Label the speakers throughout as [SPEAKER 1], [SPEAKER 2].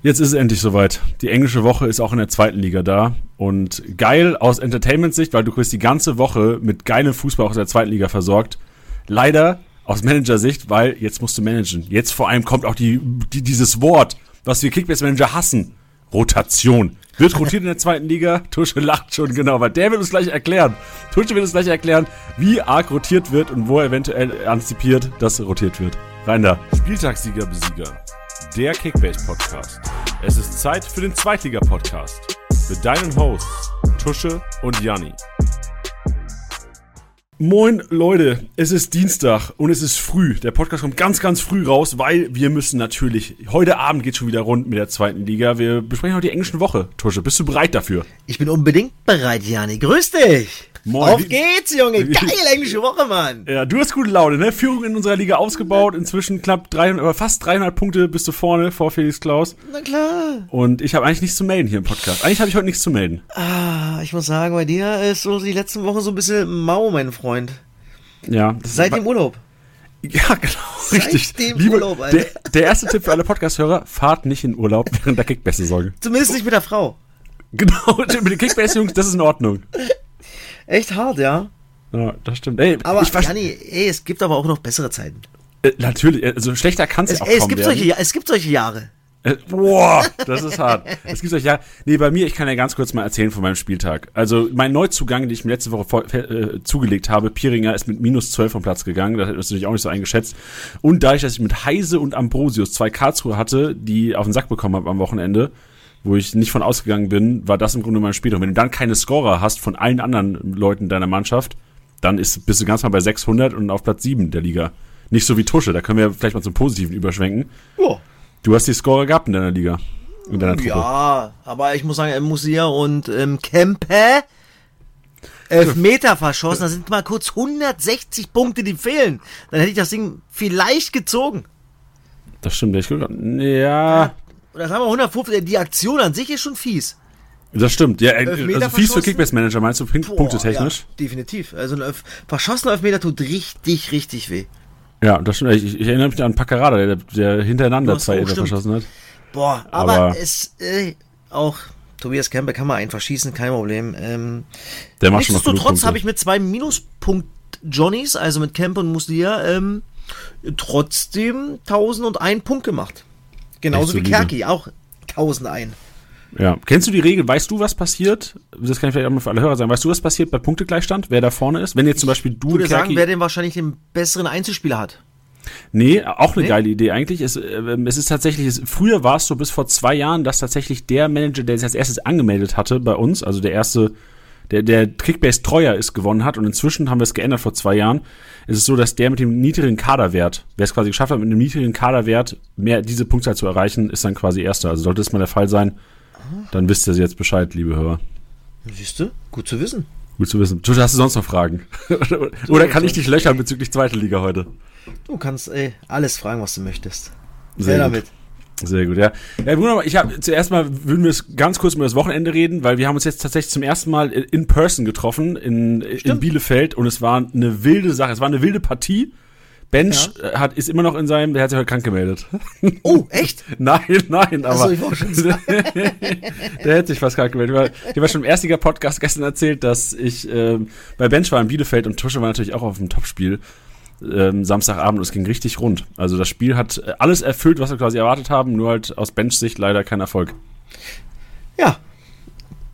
[SPEAKER 1] Jetzt ist es endlich soweit. Die englische Woche ist auch in der zweiten Liga da. Und geil aus Entertainment-Sicht, weil du kriegst die ganze Woche mit geilem Fußball aus der zweiten Liga versorgt. Leider aus Manager-Sicht, weil jetzt musst du managen. Jetzt vor allem kommt auch die, die dieses Wort, was wir Kickbase-Manager hassen. Rotation. Wird rotiert in der zweiten Liga? Tusche lacht schon genau, weil der wird uns gleich erklären. Tusche wird uns gleich erklären, wie arg rotiert wird und wo er eventuell antizipiert, dass rotiert wird. Rein da. Spieltagssieger, Besieger der Kickbase Podcast. Es ist Zeit für den Zweitliga Podcast mit deinen Hosts Tusche und Janni. Moin Leute, es ist Dienstag und es ist früh. Der Podcast kommt ganz, ganz früh raus, weil wir müssen natürlich, heute Abend geht schon wieder rund mit der zweiten Liga. Wir besprechen heute die englischen Woche. Tusche, bist du bereit dafür?
[SPEAKER 2] Ich bin unbedingt bereit, Janni. Grüß dich! Moin. Auf geht's, Junge. Geile englische Woche, Mann.
[SPEAKER 1] Ja, du hast gute Laune, ne? Führung in unserer Liga ausgebaut. Inzwischen knapp 300, aber fast 300 Punkte bist du vorne vor Felix Klaus.
[SPEAKER 2] Na klar.
[SPEAKER 1] Und ich habe eigentlich nichts zu melden hier im Podcast. Eigentlich habe ich heute nichts zu melden.
[SPEAKER 2] Ah, ich muss sagen, bei dir ist so die letzten Wochen so ein bisschen mau, mein Freund.
[SPEAKER 1] Ja.
[SPEAKER 2] Seit dem Urlaub.
[SPEAKER 1] Ja, genau, Seit richtig. Dem Liebe, Urlaub, Alter. Der, der erste Tipp für alle Podcast-Hörer, fahrt nicht in Urlaub während der Kickbase-Saison.
[SPEAKER 2] Zumindest nicht mit der Frau.
[SPEAKER 1] Genau, mit den Kickbase-Jungs, das ist in Ordnung.
[SPEAKER 2] Echt hart, ja.
[SPEAKER 1] Ja, das stimmt. Ey,
[SPEAKER 2] aber ich Janni, ey, es gibt aber auch noch bessere Zeiten.
[SPEAKER 1] Äh, natürlich, also schlechter kann es ja auch
[SPEAKER 2] ey, es gibt solche, Es gibt solche Jahre.
[SPEAKER 1] Äh, boah, das ist hart. Es gibt solche Jahre. Nee, bei mir, ich kann ja ganz kurz mal erzählen von meinem Spieltag. Also mein Neuzugang, den ich mir letzte Woche vor, äh, zugelegt habe, Piringer, ist mit minus 12 vom Platz gegangen. Das hätte ich natürlich auch nicht so eingeschätzt. Und dadurch, dass ich mit Heise und Ambrosius zwei Karlsruhe hatte, die auf den Sack bekommen habe am Wochenende, wo ich nicht von ausgegangen bin, war das im Grunde mein Spiel. Und wenn du dann keine Scorer hast von allen anderen Leuten deiner Mannschaft, dann ist, bist du ganz mal bei 600 und auf Platz 7 der Liga. Nicht so wie Tusche, da können wir vielleicht mal zum Positiven überschwenken. Ja. Du hast die Scorer gehabt in deiner Liga. In deiner
[SPEAKER 2] Truppe. Ja, aber ich muss sagen, Musia und ähm, Kempe elf Meter verschossen, da sind mal kurz 160 Punkte, die fehlen. Dann hätte ich das Ding vielleicht gezogen.
[SPEAKER 1] Das stimmt, ich ja. ja
[SPEAKER 2] das haben wir 150, die Aktion an sich ist schon fies.
[SPEAKER 1] Das stimmt, ja, also fies für Kickbase-Manager, meinst du, punktetechnisch?
[SPEAKER 2] Ja, definitiv. Also ein verschossener Elfmeter tut richtig, richtig weh.
[SPEAKER 1] Ja, das stimmt. Ich, ich erinnere mich an Paccarada, der, der hintereinander zwei Elfer verschossen hat.
[SPEAKER 2] Boah, aber, aber es, äh, auch Tobias Kemper kann man einen verschießen, kein Problem. Ähm, der macht Nichtsdestotrotz habe ich mit zwei Minuspunkt-Johnnies, also mit Kemper und Muslia, ähm, trotzdem 1001 Punkt gemacht. Genauso wie Kerki, auch 1001.
[SPEAKER 1] Ja. Kennst du die Regel? Weißt du, was passiert? Das kann ich vielleicht auch mal für alle Hörer sagen. Weißt du, was passiert bei Punktegleichstand? Wer da vorne ist? Wenn jetzt zum Beispiel du.
[SPEAKER 2] Ich würde Kerki sagen, wer den wahrscheinlich den besseren Einzelspieler hat.
[SPEAKER 1] Nee, auch eine nee. geile Idee eigentlich. Es, äh, es ist tatsächlich, es, früher war es so bis vor zwei Jahren, dass tatsächlich der Manager, der sich als erstes angemeldet hatte bei uns, also der erste, der, der Kickbase treuer ist, gewonnen hat. Und inzwischen haben wir es geändert vor zwei Jahren. Es ist so, dass der mit dem niedrigen Kaderwert, wer es quasi geschafft hat, mit einem niedrigen Kaderwert mehr diese Punktzahl zu erreichen, ist dann quasi erster. Also sollte das mal der Fall sein, dann wisst ihr jetzt Bescheid, liebe Hörer.
[SPEAKER 2] Siehst du? Gut zu wissen.
[SPEAKER 1] Gut zu wissen. Tusch, hast du sonst noch Fragen? Oder kann ich dich löchern bezüglich zweiter Liga heute?
[SPEAKER 2] Du kannst ey, alles fragen, was du möchtest. Sehr damit.
[SPEAKER 1] Sehr gut, ja. Ja, Bruno, ich habe zuerst mal würden wir ganz kurz über das Wochenende reden, weil wir haben uns jetzt tatsächlich zum ersten Mal in person getroffen in, in Bielefeld und es war eine wilde Sache, es war eine wilde Partie. Bench ja. Äh, hat, ist immer noch in seinem, der hat sich heute krank gemeldet.
[SPEAKER 2] Oh, echt?
[SPEAKER 1] nein, nein, aber. Also, ich war schon der hat sich fast krank gemeldet. Ich habe schon im Erstiger Podcast gestern erzählt, dass ich äh, bei Bench war in Bielefeld und Tusche war natürlich auch auf dem Topspiel ähm, Samstagabend und es ging richtig rund. Also das Spiel hat äh, alles erfüllt, was wir quasi erwartet haben, nur halt aus Bench-Sicht leider kein Erfolg.
[SPEAKER 2] Ja.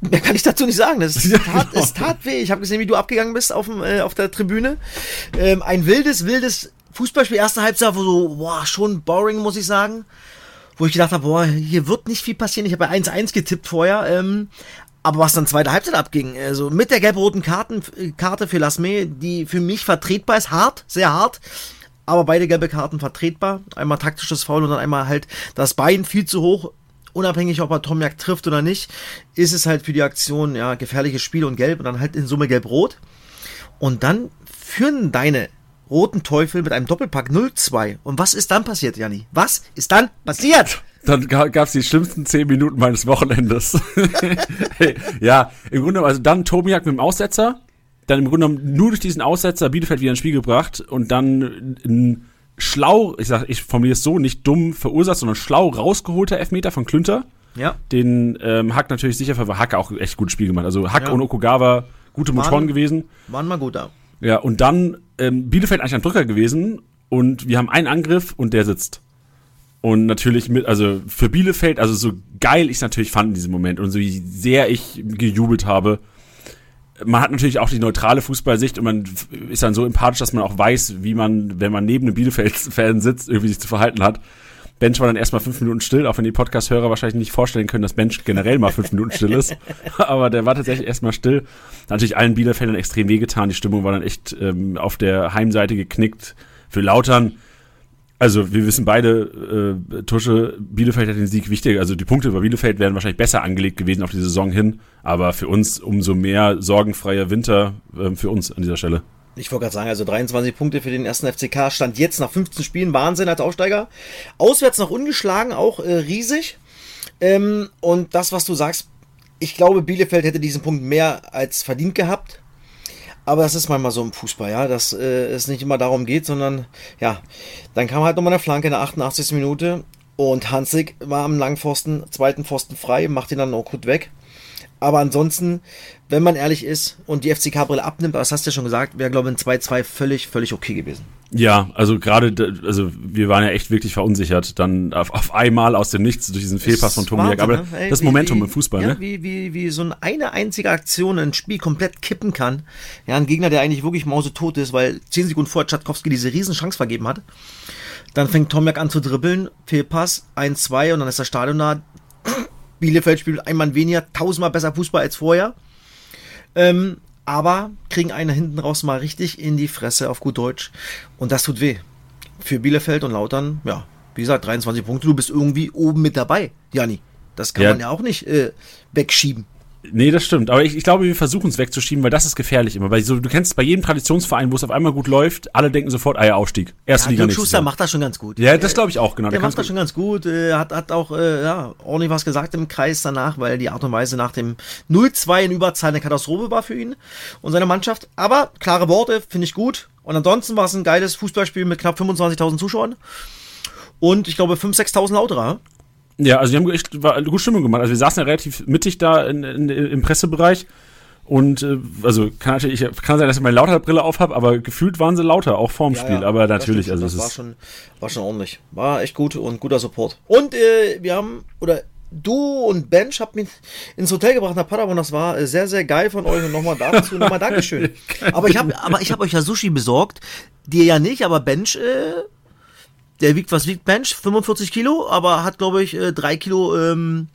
[SPEAKER 2] Mehr kann ich dazu nicht sagen. Das ist tat, es tat weh. Ich habe gesehen, wie du abgegangen bist auf, dem, äh, auf der Tribüne. Ähm, ein wildes, wildes Fußballspiel, erste Halbzeit, wo so, boah, schon boring, muss ich sagen. Wo ich gedacht habe, boah, hier wird nicht viel passieren. Ich habe bei 1-1 getippt vorher. Ähm, aber was dann zweite Halbzeit abging, also mit der gelb-roten Karte für Lasme, die für mich vertretbar ist, hart, sehr hart, aber beide gelbe Karten vertretbar. Einmal taktisches Foul und dann einmal halt das Bein viel zu hoch. Unabhängig, ob er Tomjak trifft oder nicht, ist es halt für die Aktion, ja, gefährliches Spiel und gelb und dann halt in Summe gelb-rot. Und dann führen deine roten Teufel mit einem Doppelpack 0-2. Und was ist dann passiert, Janni? Was ist dann passiert?
[SPEAKER 1] Dann gab es die schlimmsten zehn Minuten meines Wochenendes. hey, ja, im Grunde, also dann Tomiak mit dem Aussetzer, dann im Grunde nur durch diesen Aussetzer Bielefeld wieder ins Spiel gebracht und dann ein schlau, ich sag, ich formuliere es so, nicht dumm verursacht, sondern schlau rausgeholter Elfmeter von Klünter.
[SPEAKER 2] Ja.
[SPEAKER 1] Den ähm, Hack natürlich sicher, weil Hack auch echt gutes Spiel gemacht. Also Hack
[SPEAKER 2] Ja.
[SPEAKER 1] und Okugawa gute Motoren gewesen.
[SPEAKER 2] Waren mal gut da.
[SPEAKER 1] Ja, und dann ähm, Bielefeld eigentlich ein Drücker gewesen und wir haben einen Angriff und der sitzt. Und natürlich mit, also für Bielefeld, also so geil ich es natürlich fand in diesem Moment und so wie sehr ich gejubelt habe. Man hat natürlich auch die neutrale Fußballsicht und man ist dann so empathisch, dass man auch weiß, wie man, wenn man neben einem Bielefeld-Fan sitzt, irgendwie sich zu verhalten hat. Bench war dann erstmal fünf Minuten still, auch wenn die Podcast-Hörer wahrscheinlich nicht vorstellen können, dass Bench generell mal fünf Minuten still ist. Aber der war tatsächlich erstmal still. Hat natürlich allen Bielefeldern extrem wehgetan. Die Stimmung war dann echt ähm, auf der Heimseite geknickt. Für Lautern, also wir wissen beide, äh, Tusche, Bielefeld hat den Sieg wichtiger. Also die Punkte bei Bielefeld wären wahrscheinlich besser angelegt gewesen auf die Saison hin. Aber für uns umso mehr sorgenfreier Winter ähm, für uns an dieser Stelle.
[SPEAKER 2] Ich wollte gerade sagen, also 23 Punkte für den ersten FCK stand jetzt nach 15 Spielen. Wahnsinn als Aufsteiger. Auswärts noch ungeschlagen, auch äh, riesig. Ähm, und das, was du sagst, ich glaube, Bielefeld hätte diesen Punkt mehr als verdient gehabt. Aber das ist manchmal so im Fußball, ja, dass äh, es nicht immer darum geht, sondern ja, dann kam halt nochmal eine Flanke in der 88. Minute und Hansig war am Langpfosten, zweiten Pfosten frei, macht ihn dann auch gut weg. Aber ansonsten, wenn man ehrlich ist und die FCK-Brille abnimmt, das hast du ja schon gesagt, wäre, glaube ich, ein 2-2 völlig, völlig okay gewesen.
[SPEAKER 1] Ja, also gerade, also wir waren ja echt wirklich verunsichert, dann auf, auf einmal aus dem Nichts durch diesen Fehlpass von Tomiak. Aber
[SPEAKER 2] ne? Ey,
[SPEAKER 1] das
[SPEAKER 2] wie-
[SPEAKER 1] Momentum
[SPEAKER 2] wie,
[SPEAKER 1] im Fußball,
[SPEAKER 2] ja,
[SPEAKER 1] ne?
[SPEAKER 2] Wie, wie, wie so eine, einzige Aktion ein Spiel komplett kippen kann. Ja, ein Gegner, der eigentlich wirklich mausetot ist, weil 10 Sekunden vorher Tschatkowski diese riesen Chance vergeben hat. Dann fängt Tomiak an zu dribbeln, Fehlpass, 1-2 und dann ist das Stadion da. Bielefeld spielt ein Mann weniger, tausendmal besser Fußball als vorher. Ähm, aber kriegen einen hinten raus mal richtig in die Fresse auf gut Deutsch. Und das tut weh. Für Bielefeld und Lautern, ja, wie gesagt, 23 Punkte, du bist irgendwie oben mit dabei, Jani. Das kann
[SPEAKER 1] Ja.
[SPEAKER 2] man ja auch nicht äh, wegschieben.
[SPEAKER 1] Nee, das stimmt. Aber ich, ich glaube, wir versuchen es wegzuschieben, weil das ist gefährlich immer. Weil so, du kennst bei jedem Traditionsverein, wo es auf einmal gut läuft, alle denken sofort, ah ja, Aufstieg. Erste
[SPEAKER 2] Ja,
[SPEAKER 1] Liga nächstes
[SPEAKER 2] Schuster
[SPEAKER 1] Jahr.
[SPEAKER 2] macht das schon ganz gut.
[SPEAKER 1] Ja, das glaube ich auch, genau.
[SPEAKER 2] Der
[SPEAKER 1] kann
[SPEAKER 2] macht das schon ganz gut, äh, hat, hat auch äh, ja, ordentlich was gesagt im Kreis danach, weil die Art und Weise nach dem 0-2 in Überzahl eine Katastrophe war für ihn und seine Mannschaft. Aber klare Worte, finde ich gut. Und ansonsten war es ein geiles Fußballspiel mit knapp 25.000 Zuschauern. Und ich glaube 5.000, 6.000 Lauterer.
[SPEAKER 1] Ja, also die haben echt war eine gute Stimmung gemacht. Also wir saßen ja relativ mittig da in, in, im Pressebereich. Und äh, also kann natürlich, kann sein, dass ich meine Lauterbrille auf habe, aber gefühlt waren sie lauter, auch vorm Spiel. aber natürlich,
[SPEAKER 2] das,
[SPEAKER 1] also
[SPEAKER 2] das war schon, war schon ordentlich. War echt gut und guter Support. Und äh, wir haben, oder du und Bench habt mich ins Hotel gebracht nach Paderborn. Das war äh, sehr, sehr geil von euch und nochmal dazu nochmal Dankeschön. Aber ich habe aber ich hab euch ja Sushi besorgt. Dir ja nicht, aber Bench, äh, der wiegt, was wiegt Bench? 45 Kilo, aber hat, glaube ich, äh, drei Kilo ähm,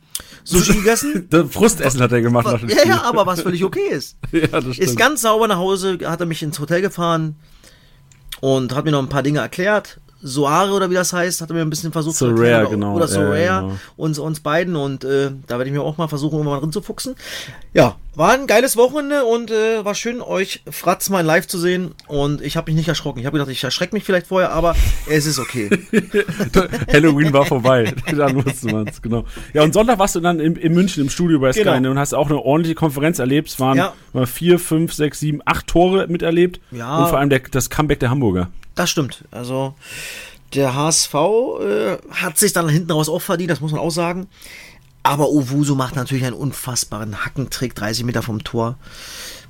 [SPEAKER 2] Sushi gegessen.
[SPEAKER 1] Frustessen hat er gemacht nach dem
[SPEAKER 2] Ja, ja, aber was völlig okay ist.
[SPEAKER 1] ja, das
[SPEAKER 2] Ist
[SPEAKER 1] stimmt.
[SPEAKER 2] ganz sauber nach Hause, hat er mich ins Hotel gefahren und hat mir noch ein paar Dinge erklärt. Soare oder wie das heißt, hat er mir ein bisschen versucht
[SPEAKER 1] So
[SPEAKER 2] zu erklären.
[SPEAKER 1] Rare,
[SPEAKER 2] oder,
[SPEAKER 1] genau.
[SPEAKER 2] Oder so
[SPEAKER 1] Ja,
[SPEAKER 2] Rare,
[SPEAKER 1] genau.
[SPEAKER 2] uns, uns beiden. Und äh, da werde ich mir auch mal versuchen, irgendwann mal drin zu fuchsen. Ja, war ein geiles Wochenende und äh, war schön, euch Fratz mal live zu sehen. Und ich habe mich nicht erschrocken. Ich habe gedacht, ich erschrecke mich vielleicht vorher, aber es ist okay.
[SPEAKER 1] Halloween war vorbei. dann wusste man's, genau. Ja, und Sonntag warst du dann in, in München im Studio bei Sky
[SPEAKER 2] Genau.
[SPEAKER 1] und hast auch eine ordentliche Konferenz erlebt. Es waren
[SPEAKER 2] Ja.
[SPEAKER 1] vier, fünf, sechs, sieben, acht Tore miterlebt.
[SPEAKER 2] Ja.
[SPEAKER 1] Und vor allem der, das Comeback der Hamburger.
[SPEAKER 2] Das stimmt. Also der HSV äh, hat sich dann hinten raus auch verdient, das muss man auch sagen. Aber Owusu macht natürlich einen unfassbaren Hackentrick, 30 Meter vom Tor.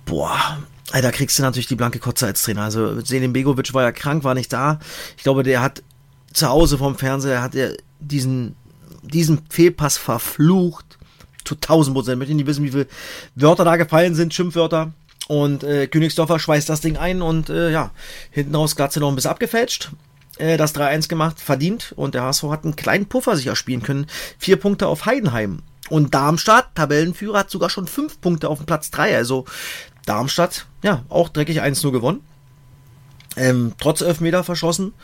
[SPEAKER 2] Boah, da kriegst du natürlich die blanke Kotze als Trainer. Also Selim Begovic war ja krank, war nicht da. Ich glaube, der hat zu Hause vom Fernseher hat er diesen, diesen Fehlpass verflucht. Zu 1000 Prozent. Ich möchte nicht wissen, wie viele Wörter da gefallen sind, Schimpfwörter. Und äh, Königsdorfer schweißt das Ding ein und äh, ja, hinten raus Glatze noch ein bisschen abgefälscht. Äh, das 3-1 gemacht, verdient. Und der HSV hat einen kleinen Puffer sich erspielen können. Vier Punkte auf Heidenheim. Und Darmstadt, Tabellenführer, hat sogar schon fünf Punkte auf dem Platz 3. Also Darmstadt, ja, auch dreckig 1-0 gewonnen. Ähm, trotz Elfmeter verschossen.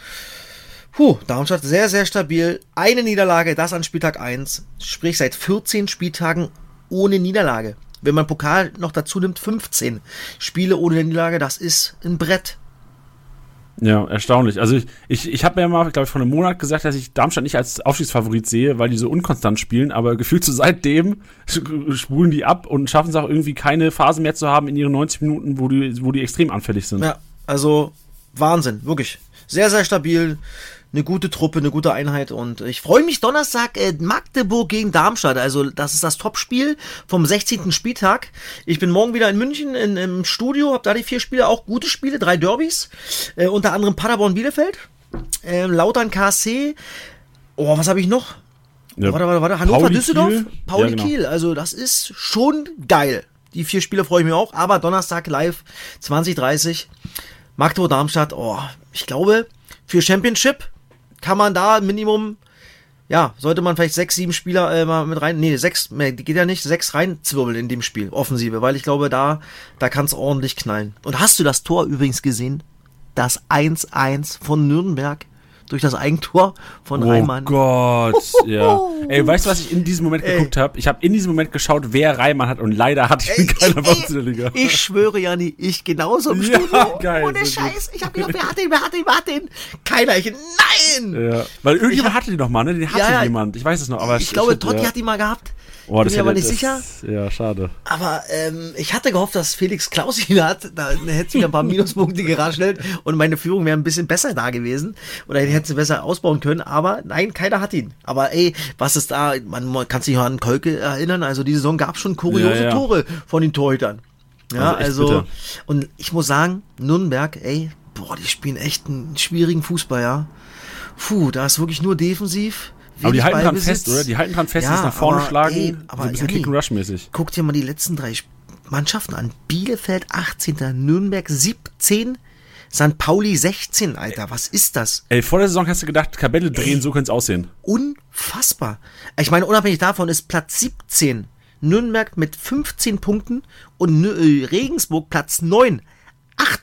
[SPEAKER 2] Puh, Darmstadt sehr, sehr stabil. Eine Niederlage, das an Spieltag 1. Sprich, seit 14 Spieltagen ohne Niederlage. Wenn man Pokal noch dazu nimmt, 15 Spiele ohne Niederlage, das ist ein Brett.
[SPEAKER 1] Ja, erstaunlich. Also ich, ich, ich habe mir mal, glaube ich, vor einem Monat gesagt, dass ich Darmstadt nicht als Aufstiegsfavorit sehe, weil die so unkonstant spielen, aber gefühlt so seitdem spulen die ab und schaffen es auch irgendwie keine Phase mehr zu haben in ihren 90 Minuten, wo die, wo die extrem anfällig sind.
[SPEAKER 2] Ja, also Wahnsinn, wirklich. Sehr, sehr stabil. Eine gute Truppe, eine gute Einheit und ich freue mich Donnerstag äh, Magdeburg gegen Darmstadt. Also das ist das Topspiel vom 16. Spieltag. Ich bin morgen wieder in München in, im Studio, habe da die vier Spiele, auch gute Spiele, drei Derbys, äh, unter anderem Paderborn Bielefeld, äh, Lautern KC. Oh, was habe ich noch?
[SPEAKER 1] Ja,
[SPEAKER 2] Warte, warte, warte. Hannover,
[SPEAKER 1] Pauli
[SPEAKER 2] Düsseldorf,
[SPEAKER 1] Kiel.
[SPEAKER 2] Pauli
[SPEAKER 1] Ja, genau.
[SPEAKER 2] Kiel. Also das ist schon geil. Die vier Spiele freue ich mich auch. Aber Donnerstag live 2030. Magdeburg, Darmstadt. Oh, ich glaube, für Championship kann man da Minimum, ja, sollte man vielleicht sechs, sieben Spieler äh, mal mit rein, nee, sechs, mehr, geht ja nicht, sechs reinzwirbeln in dem Spiel, Offensive, weil ich glaube, da, da kann es ordentlich knallen. Und hast du das Tor übrigens gesehen? Das 1-1 von Nürnberg durch das Eigentor von
[SPEAKER 1] Oh
[SPEAKER 2] Reimann.
[SPEAKER 1] Gott, ja. Ey, weißt du, was ich in diesem Moment geguckt habe? Ich habe in diesem Moment geschaut, wer Reimann hat und leider hatte ich ihn keiner bei uns in der Liga.
[SPEAKER 2] Ich schwöre, Jani, ich genauso im
[SPEAKER 1] Ja,
[SPEAKER 2] Studio.
[SPEAKER 1] geil,
[SPEAKER 2] Ohne. Scheiß. Ich habe gedacht, wer hat den, wer hat den, wer hat den? Keiner. Ich, nein!
[SPEAKER 1] Ja, weil irgendjemand hatte die noch mal, ne? Den hatte
[SPEAKER 2] Ja,
[SPEAKER 1] jemand. Ich weiß es noch, aber
[SPEAKER 2] ich glaube,
[SPEAKER 1] shit,
[SPEAKER 2] Totti hat die mal gehabt.
[SPEAKER 1] Oh, das
[SPEAKER 2] Bin mir aber nicht
[SPEAKER 1] das,
[SPEAKER 2] sicher.
[SPEAKER 1] Ja, schade.
[SPEAKER 2] Aber ähm, ich hatte gehofft, dass Felix Klaus ihn hat. Da hätte sie mir ein paar Minuspunkte geraschelt und meine Führung wäre ein bisschen besser da gewesen. Oder ich hätte sie besser ausbauen können. Aber nein, keiner hat ihn. Aber ey, was ist da? Man, man kann sich an Kolke erinnern. Also die Saison gab schon kuriose
[SPEAKER 1] Ja, ja.
[SPEAKER 2] Tore von den Torhütern. Ja,
[SPEAKER 1] Also
[SPEAKER 2] also, und ich muss sagen, Nürnberg, ey, boah, die spielen echt einen schwierigen Fußball, ja. Puh, da ist wirklich nur defensiv.
[SPEAKER 1] Aber die halten dran fest, oder? Die halten dran fest,
[SPEAKER 2] Ja,
[SPEAKER 1] nach vorne
[SPEAKER 2] aber,
[SPEAKER 1] schlagen.
[SPEAKER 2] ey,
[SPEAKER 1] so
[SPEAKER 2] aber
[SPEAKER 1] ein bisschen
[SPEAKER 2] Janni,
[SPEAKER 1] Kick-and-Rush-mäßig.
[SPEAKER 2] Guck dir mal die letzten drei Mannschaften an. Bielefeld 18. Nürnberg 17. St. Pauli 16, Alter. Was ist das?
[SPEAKER 1] Ey, vor der Saison hast du gedacht, Kabelle drehen, so könnte es aussehen.
[SPEAKER 2] Unfassbar. Ich meine, unabhängig davon ist Platz 17 Nürnberg mit 15 Punkten und äh, Regensburg Platz 9. Acht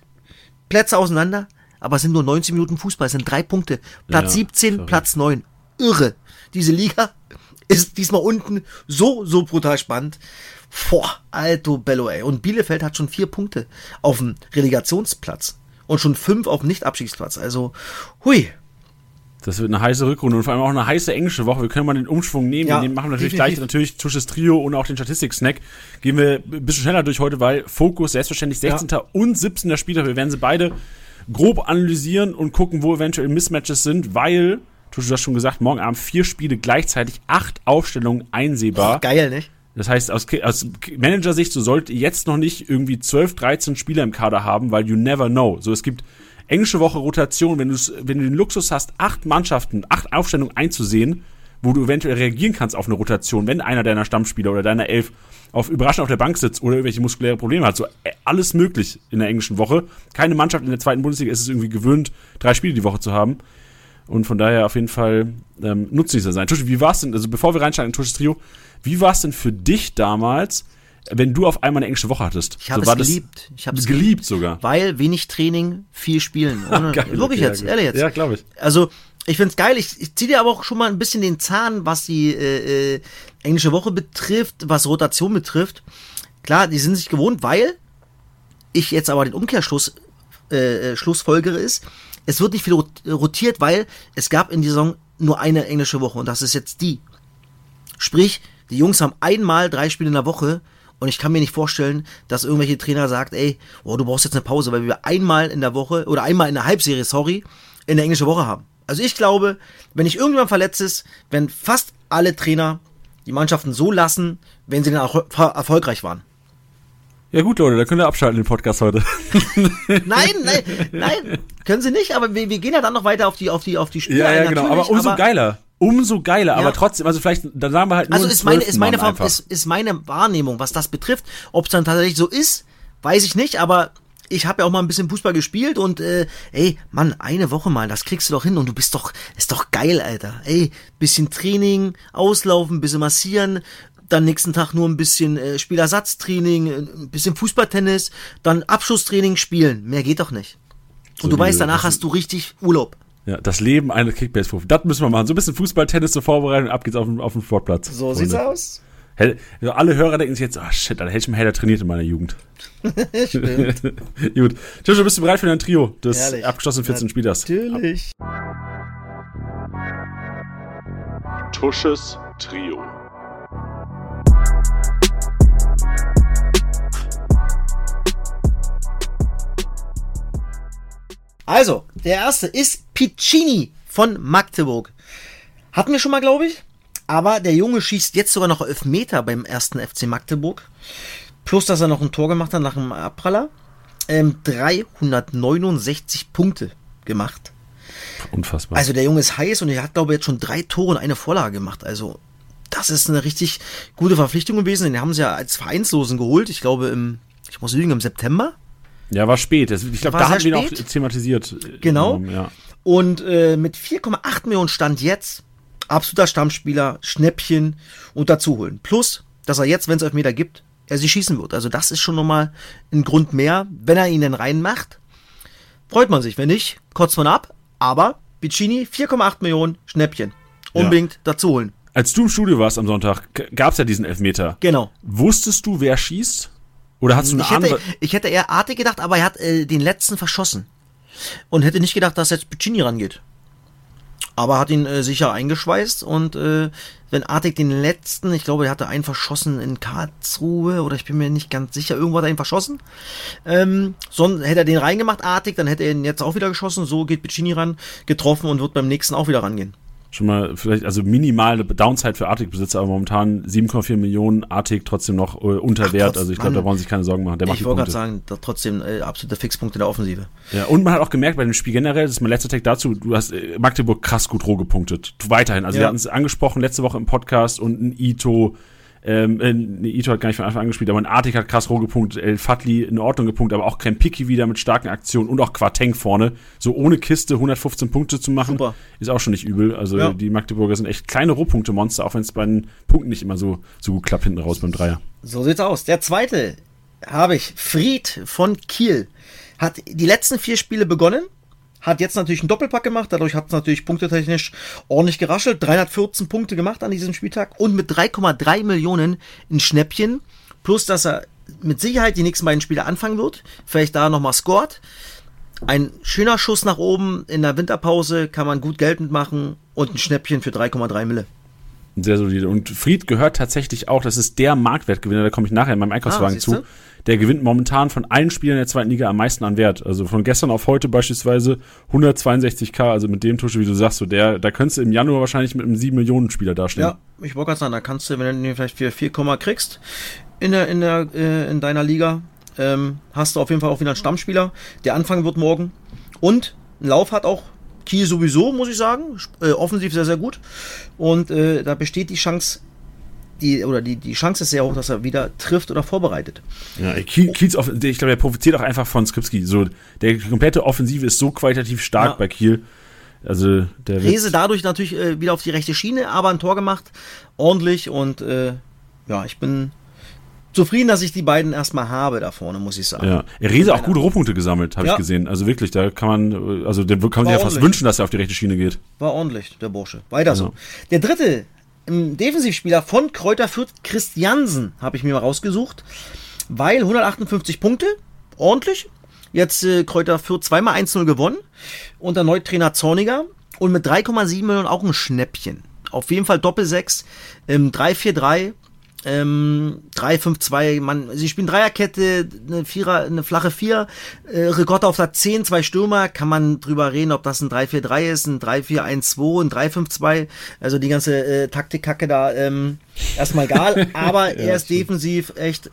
[SPEAKER 2] Plätze auseinander, aber es sind nur 90 Minuten Fußball, es sind drei Punkte. Platz
[SPEAKER 1] Ja,
[SPEAKER 2] 17,
[SPEAKER 1] verrückt.
[SPEAKER 2] Platz 9. Irre. Diese Liga ist diesmal unten so, so brutal spannend. Boah, alto Bello, ey. Und Bielefeld hat schon vier Punkte auf dem Relegationsplatz und schon fünf auf dem Nicht-Abstiegsplatz. Also, hui.
[SPEAKER 1] Das wird eine heiße Rückrunde und vor allem auch eine heiße englische Woche. Wir können mal den Umschwung nehmen.
[SPEAKER 2] Ja,
[SPEAKER 1] wir machen natürlich
[SPEAKER 2] definitiv.
[SPEAKER 1] gleich natürlich Tusches Trio und auch den Statistik-Snack. Gehen wir ein bisschen schneller durch heute, weil Fokus selbstverständlich 16. und 17. Spieltag. Wir werden sie beide grob analysieren und gucken, wo eventuell Mismatches sind, weil, Tusche, du hast schon gesagt, morgen Abend vier Spiele gleichzeitig, acht Aufstellungen einsehbar.
[SPEAKER 2] Geil, nicht?
[SPEAKER 1] Das heißt, aus, aus Manager-Sicht, so sollte jetzt noch nicht irgendwie 12, 13 Spieler im Kader haben, weil you never know. So, es gibt englische Woche Rotation, wenn, wenn du den Luxus hast, acht Mannschaften, acht Aufstellungen einzusehen, wo du eventuell reagieren kannst auf eine Rotation, wenn einer deiner Stammspieler oder deiner Elf auf überraschend auf der Bank sitzt oder irgendwelche muskuläre Probleme hat. So äh, alles möglich in der englischen Woche. Keine Mannschaft in der zweiten Bundesliga ist es irgendwie gewöhnt, drei Spiele die Woche zu haben. Und von daher auf jeden Fall ähm, nützlich sein. Tusche, wie war's denn, also bevor wir reinsteigen in Tusches Trio, wie war's denn für dich damals, wenn du auf einmal eine englische Woche hattest?
[SPEAKER 2] Ich habe
[SPEAKER 1] So war
[SPEAKER 2] es
[SPEAKER 1] das-
[SPEAKER 2] geliebt. Ich habe es
[SPEAKER 1] geliebt sogar.
[SPEAKER 2] Weil wenig Training, viel Spielen. Ohne,
[SPEAKER 1] Geil,
[SPEAKER 2] wirklich jetzt,
[SPEAKER 1] ja,
[SPEAKER 2] ehrlich jetzt.
[SPEAKER 1] Ja, glaube ich.
[SPEAKER 2] Also, ich find's geil. Ich, ich ziehe dir aber auch schon mal ein bisschen den Zahn, was die äh, äh, englische Woche betrifft, was Rotation betrifft. Klar, die sind sich gewohnt, weil ich jetzt aber den Umkehrschluss äh, äh, Schlussfolgere ist, es wird nicht viel rot- rotiert, weil es gab in dieser Saison nur eine englische Woche und das ist jetzt die. Sprich, die Jungs haben einmal drei Spiele in der Woche und ich kann mir nicht vorstellen, dass irgendwelche Trainer sagt, ey, oh, du brauchst jetzt eine Pause, weil wir einmal in der Woche oder einmal in der Halbserie, sorry, in der englische Woche haben. Also ich glaube, wenn nicht irgendjemand verletzt ist, wenn fast alle Trainer die Mannschaften so lassen, wenn sie dann auch erfolgreich waren.
[SPEAKER 1] Ja gut, Leute, da könnt ihr abschalten den Podcast heute.
[SPEAKER 2] Nein, nein, nein, können sie nicht, aber wir, wir gehen ja dann noch weiter auf die, auf die, auf die Spiele ein,
[SPEAKER 1] genau. Aber umso geiler. Umso geiler,
[SPEAKER 2] Ja.
[SPEAKER 1] aber trotzdem, also vielleicht, dann sagen wir halt nur
[SPEAKER 2] Also ist meine, ist meine, ist, ist meine Wahrnehmung, was das betrifft. Ob es dann tatsächlich so ist, weiß ich nicht, aber ich habe ja auch mal ein bisschen Fußball gespielt und äh, ey, Mann, eine Woche mal, das kriegst du doch hin und du bist doch, ist doch geil, Alter. Ey, bisschen Training, auslaufen, bisschen massieren, dann nächsten Tag nur ein bisschen äh, Spielersatztraining, äh, ein bisschen Fußballtennis, dann Abschusstraining spielen. Mehr geht doch nicht. Und du
[SPEAKER 1] wie
[SPEAKER 2] weißt,
[SPEAKER 1] du-
[SPEAKER 2] danach hast du richtig Urlaub.
[SPEAKER 1] Ja, das Leben eines Kickbase-Profis. Das müssen wir machen. So ein bisschen Fußball, Tennis zur Vorbereitung, ab geht's auf den, auf den Sportplatz. Freunde.
[SPEAKER 2] aus.
[SPEAKER 1] Hätte- also alle Hörer denken sich jetzt, ah shit, da hätte ich mal Heller trainiert in meiner Jugend.
[SPEAKER 2] Stimmt.
[SPEAKER 1] Gut. Jojo, bist du bereit für dein Trio des
[SPEAKER 2] Ehrlich.
[SPEAKER 1] abgeschlossenen 14 Spielers?
[SPEAKER 2] Natürlich.
[SPEAKER 1] Tusches Trio.
[SPEAKER 2] Also, der erste ist Piccini von Magdeburg. Hatten wir schon mal, glaube ich. Aber der Junge schießt jetzt sogar noch Elfmeter beim ersten FC Magdeburg. Plus, dass er noch ein Tor gemacht hat nach dem Abpraller. Ähm, 369 Punkte gemacht.
[SPEAKER 1] Unfassbar.
[SPEAKER 2] Also der Junge ist heiß und er hat, glaube ich, jetzt schon drei Tore und eine Vorlage gemacht. Also das ist eine richtig gute Verpflichtung gewesen. Den haben sie ja als Vereinslosen geholt. Ich glaube, im, ich muss lügen, im September.
[SPEAKER 1] Ja, war spät. Ich glaube, da haben wir ihn auch thematisiert.
[SPEAKER 2] Äh, genau. Ja. Und äh, mit 4,8 Millionen Stand jetzt absoluter Stammspieler, Schnäppchen und dazu holen. Plus, dass er jetzt, wenn es Elfmeter gibt, er sie schießen wird. Also das ist schon nochmal ein Grund mehr. Wenn er ihn denn reinmacht, freut man sich. Wenn nicht, kotzt man ab. Aber Piccini, 4,8 Millionen, Schnäppchen. Unbedingt ja. dazu holen.
[SPEAKER 1] Als du im Studio warst am Sonntag, gab es ja diesen Elfmeter.
[SPEAKER 2] Genau.
[SPEAKER 1] Wusstest du, wer schießt? Oder hast du eine
[SPEAKER 2] ich
[SPEAKER 1] andere?
[SPEAKER 2] Hätte, ich hätte eher Arte gedacht, aber er hat äh, den letzten verschossen. Und hätte nicht gedacht, dass jetzt Piccini rangeht. Aber hat ihn äh, sicher eingeschweißt und äh, wenn Artig den letzten, ich glaube, er hatte einen verschossen in Karlsruhe oder ich bin mir nicht ganz sicher, irgendwo hat er ihn verschossen. Ähm, sonst hätte er den reingemacht, Artig, dann hätte er ihn jetzt auch wieder geschossen. So geht Piccini ran, getroffen und wird beim nächsten auch wieder rangehen
[SPEAKER 1] schon mal vielleicht, also minimale Downside für Arctic-Besitzer, aber momentan 7,4 Millionen Arctic trotzdem noch äh, unter Ach, Wert. Also ich glaube, da brauchen sich keine Sorgen machen.
[SPEAKER 2] Der macht ich wollte gerade sagen, da trotzdem äh, absolute Fixpunkte der Offensive.
[SPEAKER 1] Ja, und man hat auch gemerkt bei dem Spiel generell, das ist mein letzter Tag dazu, du hast äh, Magdeburg krass gut roh gepunktet. Weiterhin. Also ja. wir hatten es angesprochen letzte Woche im Podcast und ein Ito, ähm, äh, Ito hat gar nicht von Anfang an gespielt, aber ein Artik hat krass roh gepunktet, El Fatli in Ordnung gepunktet, aber auch Clem Picky wieder mit starken Aktionen und auch Quarteng vorne. So ohne Kiste 115 Punkte zu machen, Super. ist auch schon nicht übel. Also ja. die Magdeburger sind echt kleine Rohpunkte-Monster, auch wenn es bei den Punkten nicht immer so, so gut klappt hinten raus beim Dreier.
[SPEAKER 2] So sieht's aus. Der zweite habe ich, Fried von Kiel. Hat die letzten vier Spiele begonnen, hat jetzt natürlich einen Doppelpack gemacht, dadurch hat es natürlich punktetechnisch ordentlich geraschelt. 314 Punkte gemacht an diesem Spieltag und mit 3,3 Millionen in Schnäppchen. Plus, dass er mit Sicherheit die nächsten beiden Spiele anfangen wird. Vielleicht da nochmal scored. Ein schöner Schuss nach oben in der Winterpause kann man gut geltend machen und ein Schnäppchen für 3,3 Mille.
[SPEAKER 1] Sehr solide. Und Fried gehört tatsächlich auch, das ist der Marktwertgewinner, da komme ich nachher in meinem Einkaufswagen ah, zu. Der gewinnt momentan von allen Spielern der zweiten Liga am meisten an Wert. Also von gestern auf heute beispielsweise 162k, also mit dem Tusche, wie du sagst, so der, da könntest du im Januar wahrscheinlich mit einem 7 Millionen Spieler dastehen. Ja,
[SPEAKER 2] ich wollte gerade sagen, da kannst du, wenn du vielleicht für 4, kriegst in der, in der, äh, in deiner Liga, ähm, hast du auf jeden Fall auch wieder einen Stammspieler, der anfangen wird morgen. Und ein Lauf hat auch Kiel sowieso, muss ich sagen. Äh, offensiv sehr, sehr gut. Und äh, da besteht die Chance, die, oder die, die Chance ist sehr hoch, dass er wieder trifft oder vorbereitet.
[SPEAKER 1] Ja, Kiel, Kiels, ich glaube, er profitiert auch einfach von Skripski. So, der komplette Offensive ist so qualitativ stark ja. bei Kiel. Also der
[SPEAKER 2] Rese dadurch natürlich äh, wieder auf die rechte Schiene, aber ein Tor gemacht, ordentlich und äh, ja, ich bin zufrieden, dass ich die beiden erstmal habe da vorne, muss ich sagen.
[SPEAKER 1] Ja, Rese auch gute Rohpunkte gesammelt, habe ja. ich gesehen. Also wirklich, da kann man, also der kann man sich ja fast wünschen, dass er auf die rechte Schiene geht.
[SPEAKER 2] War ordentlich, der Bursche. Weiter so. Der dritte im Defensivspieler von Kräuter Fürth, Christiansen, habe ich mir mal rausgesucht, weil 158 Punkte, ordentlich. Jetzt äh, Kräuter Fürth zweimal 1-0 gewonnen und der neue Trainer Zorniger und mit 3,7 Millionen auch ein Schnäppchen. Auf jeden Fall Doppel-6, ähm, 3-4-3, ähm, 3-5-2, man, sie spielen Dreierkette, eine Vierer, eine flache Vier, äh, Ricotta auf der 10, zwei Stürmer, kann man drüber reden, ob das ein 3-4-3 ist, ein 3-4-1-2, ein 3-5-2, also die ganze äh, Taktikkacke da, ähm, erstmal egal, aber ja, er ist defensiv echt,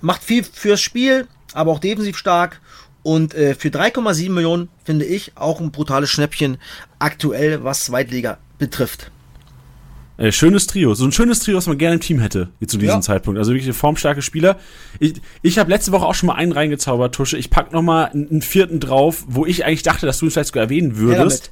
[SPEAKER 2] macht viel fürs Spiel, aber auch defensiv stark. Und äh, für 3,7 Millionen finde ich auch ein brutales Schnäppchen aktuell, was Zweitliga betrifft.
[SPEAKER 1] Äh, schönes Trio. So ein schönes Trio, was man gerne im Team hätte, zu diesem ja. Zeitpunkt. Also wirklich formstarke Spieler. Ich, ich habe letzte Woche auch schon mal einen reingezaubert, Tusche. Ich pack noch mal einen, vierten drauf, wo ich eigentlich dachte, dass du ihn vielleicht sogar erwähnen würdest.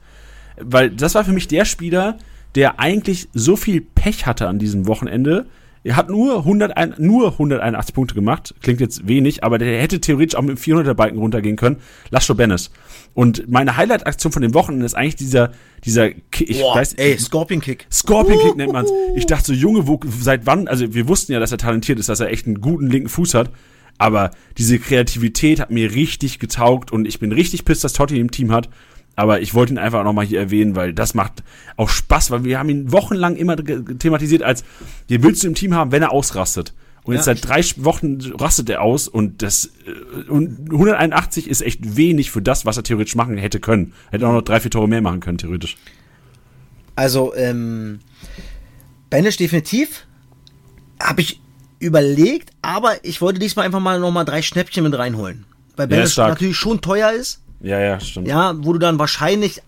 [SPEAKER 1] Ja, weil das war für mich der Spieler, der eigentlich so viel Pech hatte an diesem Wochenende. Er hat nur, 101, nur 181 Punkte gemacht. Klingt jetzt wenig, aber der hätte theoretisch auch mit dem 400er Balken runtergehen können. Lascho Bennis. Und meine Highlight-Aktion von dem Wochenende ist eigentlich dieser, dieser.
[SPEAKER 2] Ich Boah, weiß, ey, Scorpion Kick.
[SPEAKER 1] Scorpion Kick nennt man's. Ich dachte so, Junge, wo, seit wann, also wir wussten ja, dass er talentiert ist, dass er echt einen guten linken Fuß hat. Aber diese Kreativität hat mir richtig getaugt und ich bin richtig pisst, dass Totti im Team hat. Aber ich wollte ihn einfach nochmal hier erwähnen, weil das macht auch Spaß, weil wir haben ihn wochenlang immer thematisiert als, den willst du im Team haben, wenn er ausrastet. Und jetzt ja, seit drei Wochen rastet er aus und das äh, und 181 ist echt wenig für das, was er theoretisch machen hätte können. Hätte auch noch drei, vier Tore mehr machen können, theoretisch.
[SPEAKER 2] Also, ähm, Banish definitiv. Habe ich überlegt, aber ich wollte diesmal einfach mal nochmal drei Schnäppchen mit reinholen. Weil Banish ja, natürlich schon teuer ist.
[SPEAKER 1] Ja, ja, stimmt.
[SPEAKER 2] Ja, wo du dann wahrscheinlich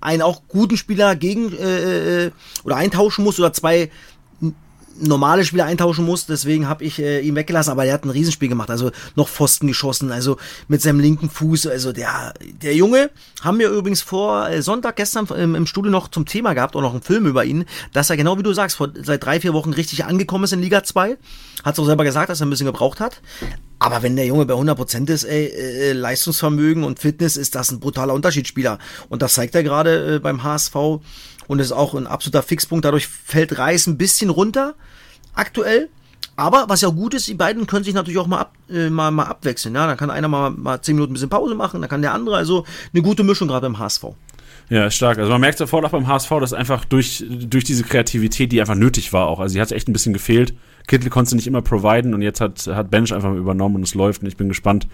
[SPEAKER 2] einen auch guten Spieler gegen äh, äh oder eintauschen musst oder zwei normale Spieler eintauschen muss. Deswegen habe ich äh, ihn weggelassen, aber er hat ein Riesenspiel gemacht. Also noch Pfosten geschossen, also mit seinem linken Fuß. Also der, der Junge haben wir übrigens vor äh, Sonntag gestern im, im Studio noch zum Thema gehabt, auch noch einen Film über ihn, dass er genau wie du sagst, vor, seit drei, vier Wochen richtig angekommen ist in Liga 2. Hat es auch selber gesagt, dass er ein bisschen gebraucht hat. Aber wenn der Junge bei 100% ist, ey, äh, Leistungsvermögen und Fitness, ist das ein brutaler Unterschiedsspieler. Und das zeigt er gerade äh, beim HSV und ist auch ein absoluter Fixpunkt. Dadurch fällt Reis ein bisschen runter aktuell. Aber was ja gut ist, die beiden können sich natürlich auch mal, ab, äh, mal, mal abwechseln. Ja? Dann kann einer mal, mal 10 Minuten ein bisschen Pause machen, dann kann der andere. Also eine gute Mischung gerade beim HSV.
[SPEAKER 1] Ja, stark. Also man merkt sofort auch beim HSV, dass einfach durch, durch diese Kreativität, die einfach nötig war auch. Also sie hat echt ein bisschen gefehlt. Kittel konnte nicht immer providen und jetzt hat, hat Bench einfach übernommen und es läuft und ich bin gespannt,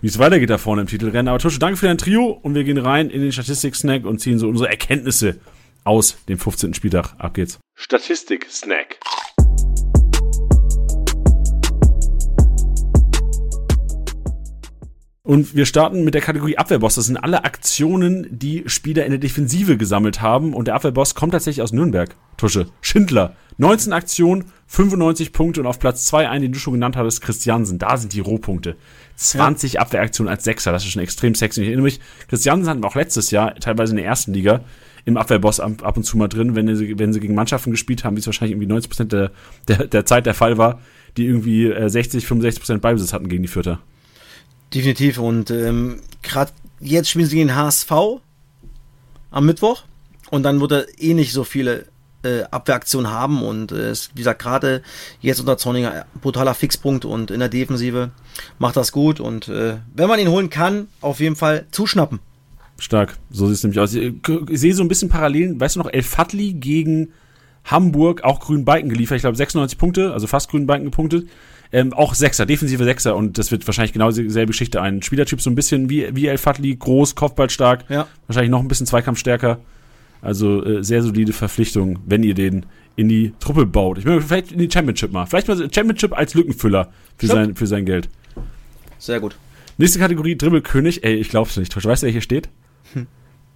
[SPEAKER 1] wie es weitergeht da vorne im Titelrennen. Aber Tusche, danke für dein Trio und wir gehen rein in den Statistik-Snack und ziehen so unsere Erkenntnisse aus dem 15. Spieltag. Ab geht's. Statistik-Snack. Und wir starten mit der Kategorie Abwehrboss. Das sind alle Aktionen, die Spieler in der Defensive gesammelt haben. Und der Abwehrboss kommt tatsächlich aus Nürnberg. Tusche. Schindler. 19 Aktionen, 95 Punkte und auf Platz 2 einen, den du schon genannt hattest, Christiansen. Da sind die Rohpunkte. 20 ja. Abwehraktionen als Sechser. Das ist schon extrem sexy. Ich erinnere mich, Christiansen hatten wir auch letztes Jahr, teilweise in der ersten Liga, im Abwehrboss ab und zu mal drin, wenn sie, wenn sie gegen Mannschaften gespielt haben, wie es wahrscheinlich irgendwie 90 Prozent der, der, der Zeit der Fall war, die irgendwie 60, 65 Prozent Beibesitz hatten gegen die Vierter.
[SPEAKER 2] Definitiv. Und ähm, gerade jetzt spielen sie gegen HSV am Mittwoch. Und dann wird er eh nicht so viele äh, Abwehraktionen haben. Und äh, wie gesagt, gerade jetzt unter Zorninger brutaler Fixpunkt und in der Defensive macht das gut. Und äh, wenn man ihn holen kann, auf jeden Fall zuschnappen.
[SPEAKER 1] Stark, so sieht es nämlich aus. Ich, ich sehe so ein bisschen Parallelen. Weißt du noch, El Fatli gegen Hamburg, auch grünen Balken geliefert. Ich glaube 96 Punkte, also fast grünen Balken gepunktet. Ähm, auch Sechser, defensive Sechser und das wird wahrscheinlich genau dieselbe Geschichte. Ein Spielertyp so ein bisschen wie, wie El Fatli, groß, kopfballstark, ja. wahrscheinlich noch ein bisschen zweikampfstärker. Also äh, sehr solide Verpflichtung, wenn ihr den in die Truppe baut. Ich meine, vielleicht in die Championship mal. Vielleicht mal Championship als Lückenfüller für, sein, für sein Geld.
[SPEAKER 2] Sehr gut.
[SPEAKER 1] Nächste Kategorie, Dribbelkönig. Ey, ich glaub's nicht. Weißt du, wer hier steht?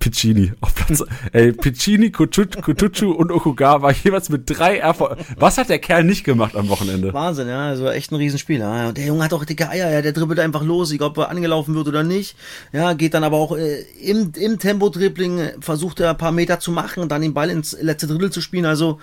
[SPEAKER 1] Piccini auf Platz. ey, Piccini, Kutucu und Okugawa jeweils mit drei Erfolgen. Was hat der Kerl nicht gemacht am Wochenende?
[SPEAKER 2] Wahnsinn, ja, also echt ein Riesenspieler. Ja. Und der Junge hat auch dicke Eier, ja, der dribbelt einfach los, egal ob er angelaufen wird oder nicht. Ja, geht dann aber auch äh, im, im Tempo-Dribbling, versucht er ein paar Meter zu machen und dann den Ball ins letzte Drittel zu spielen. Also,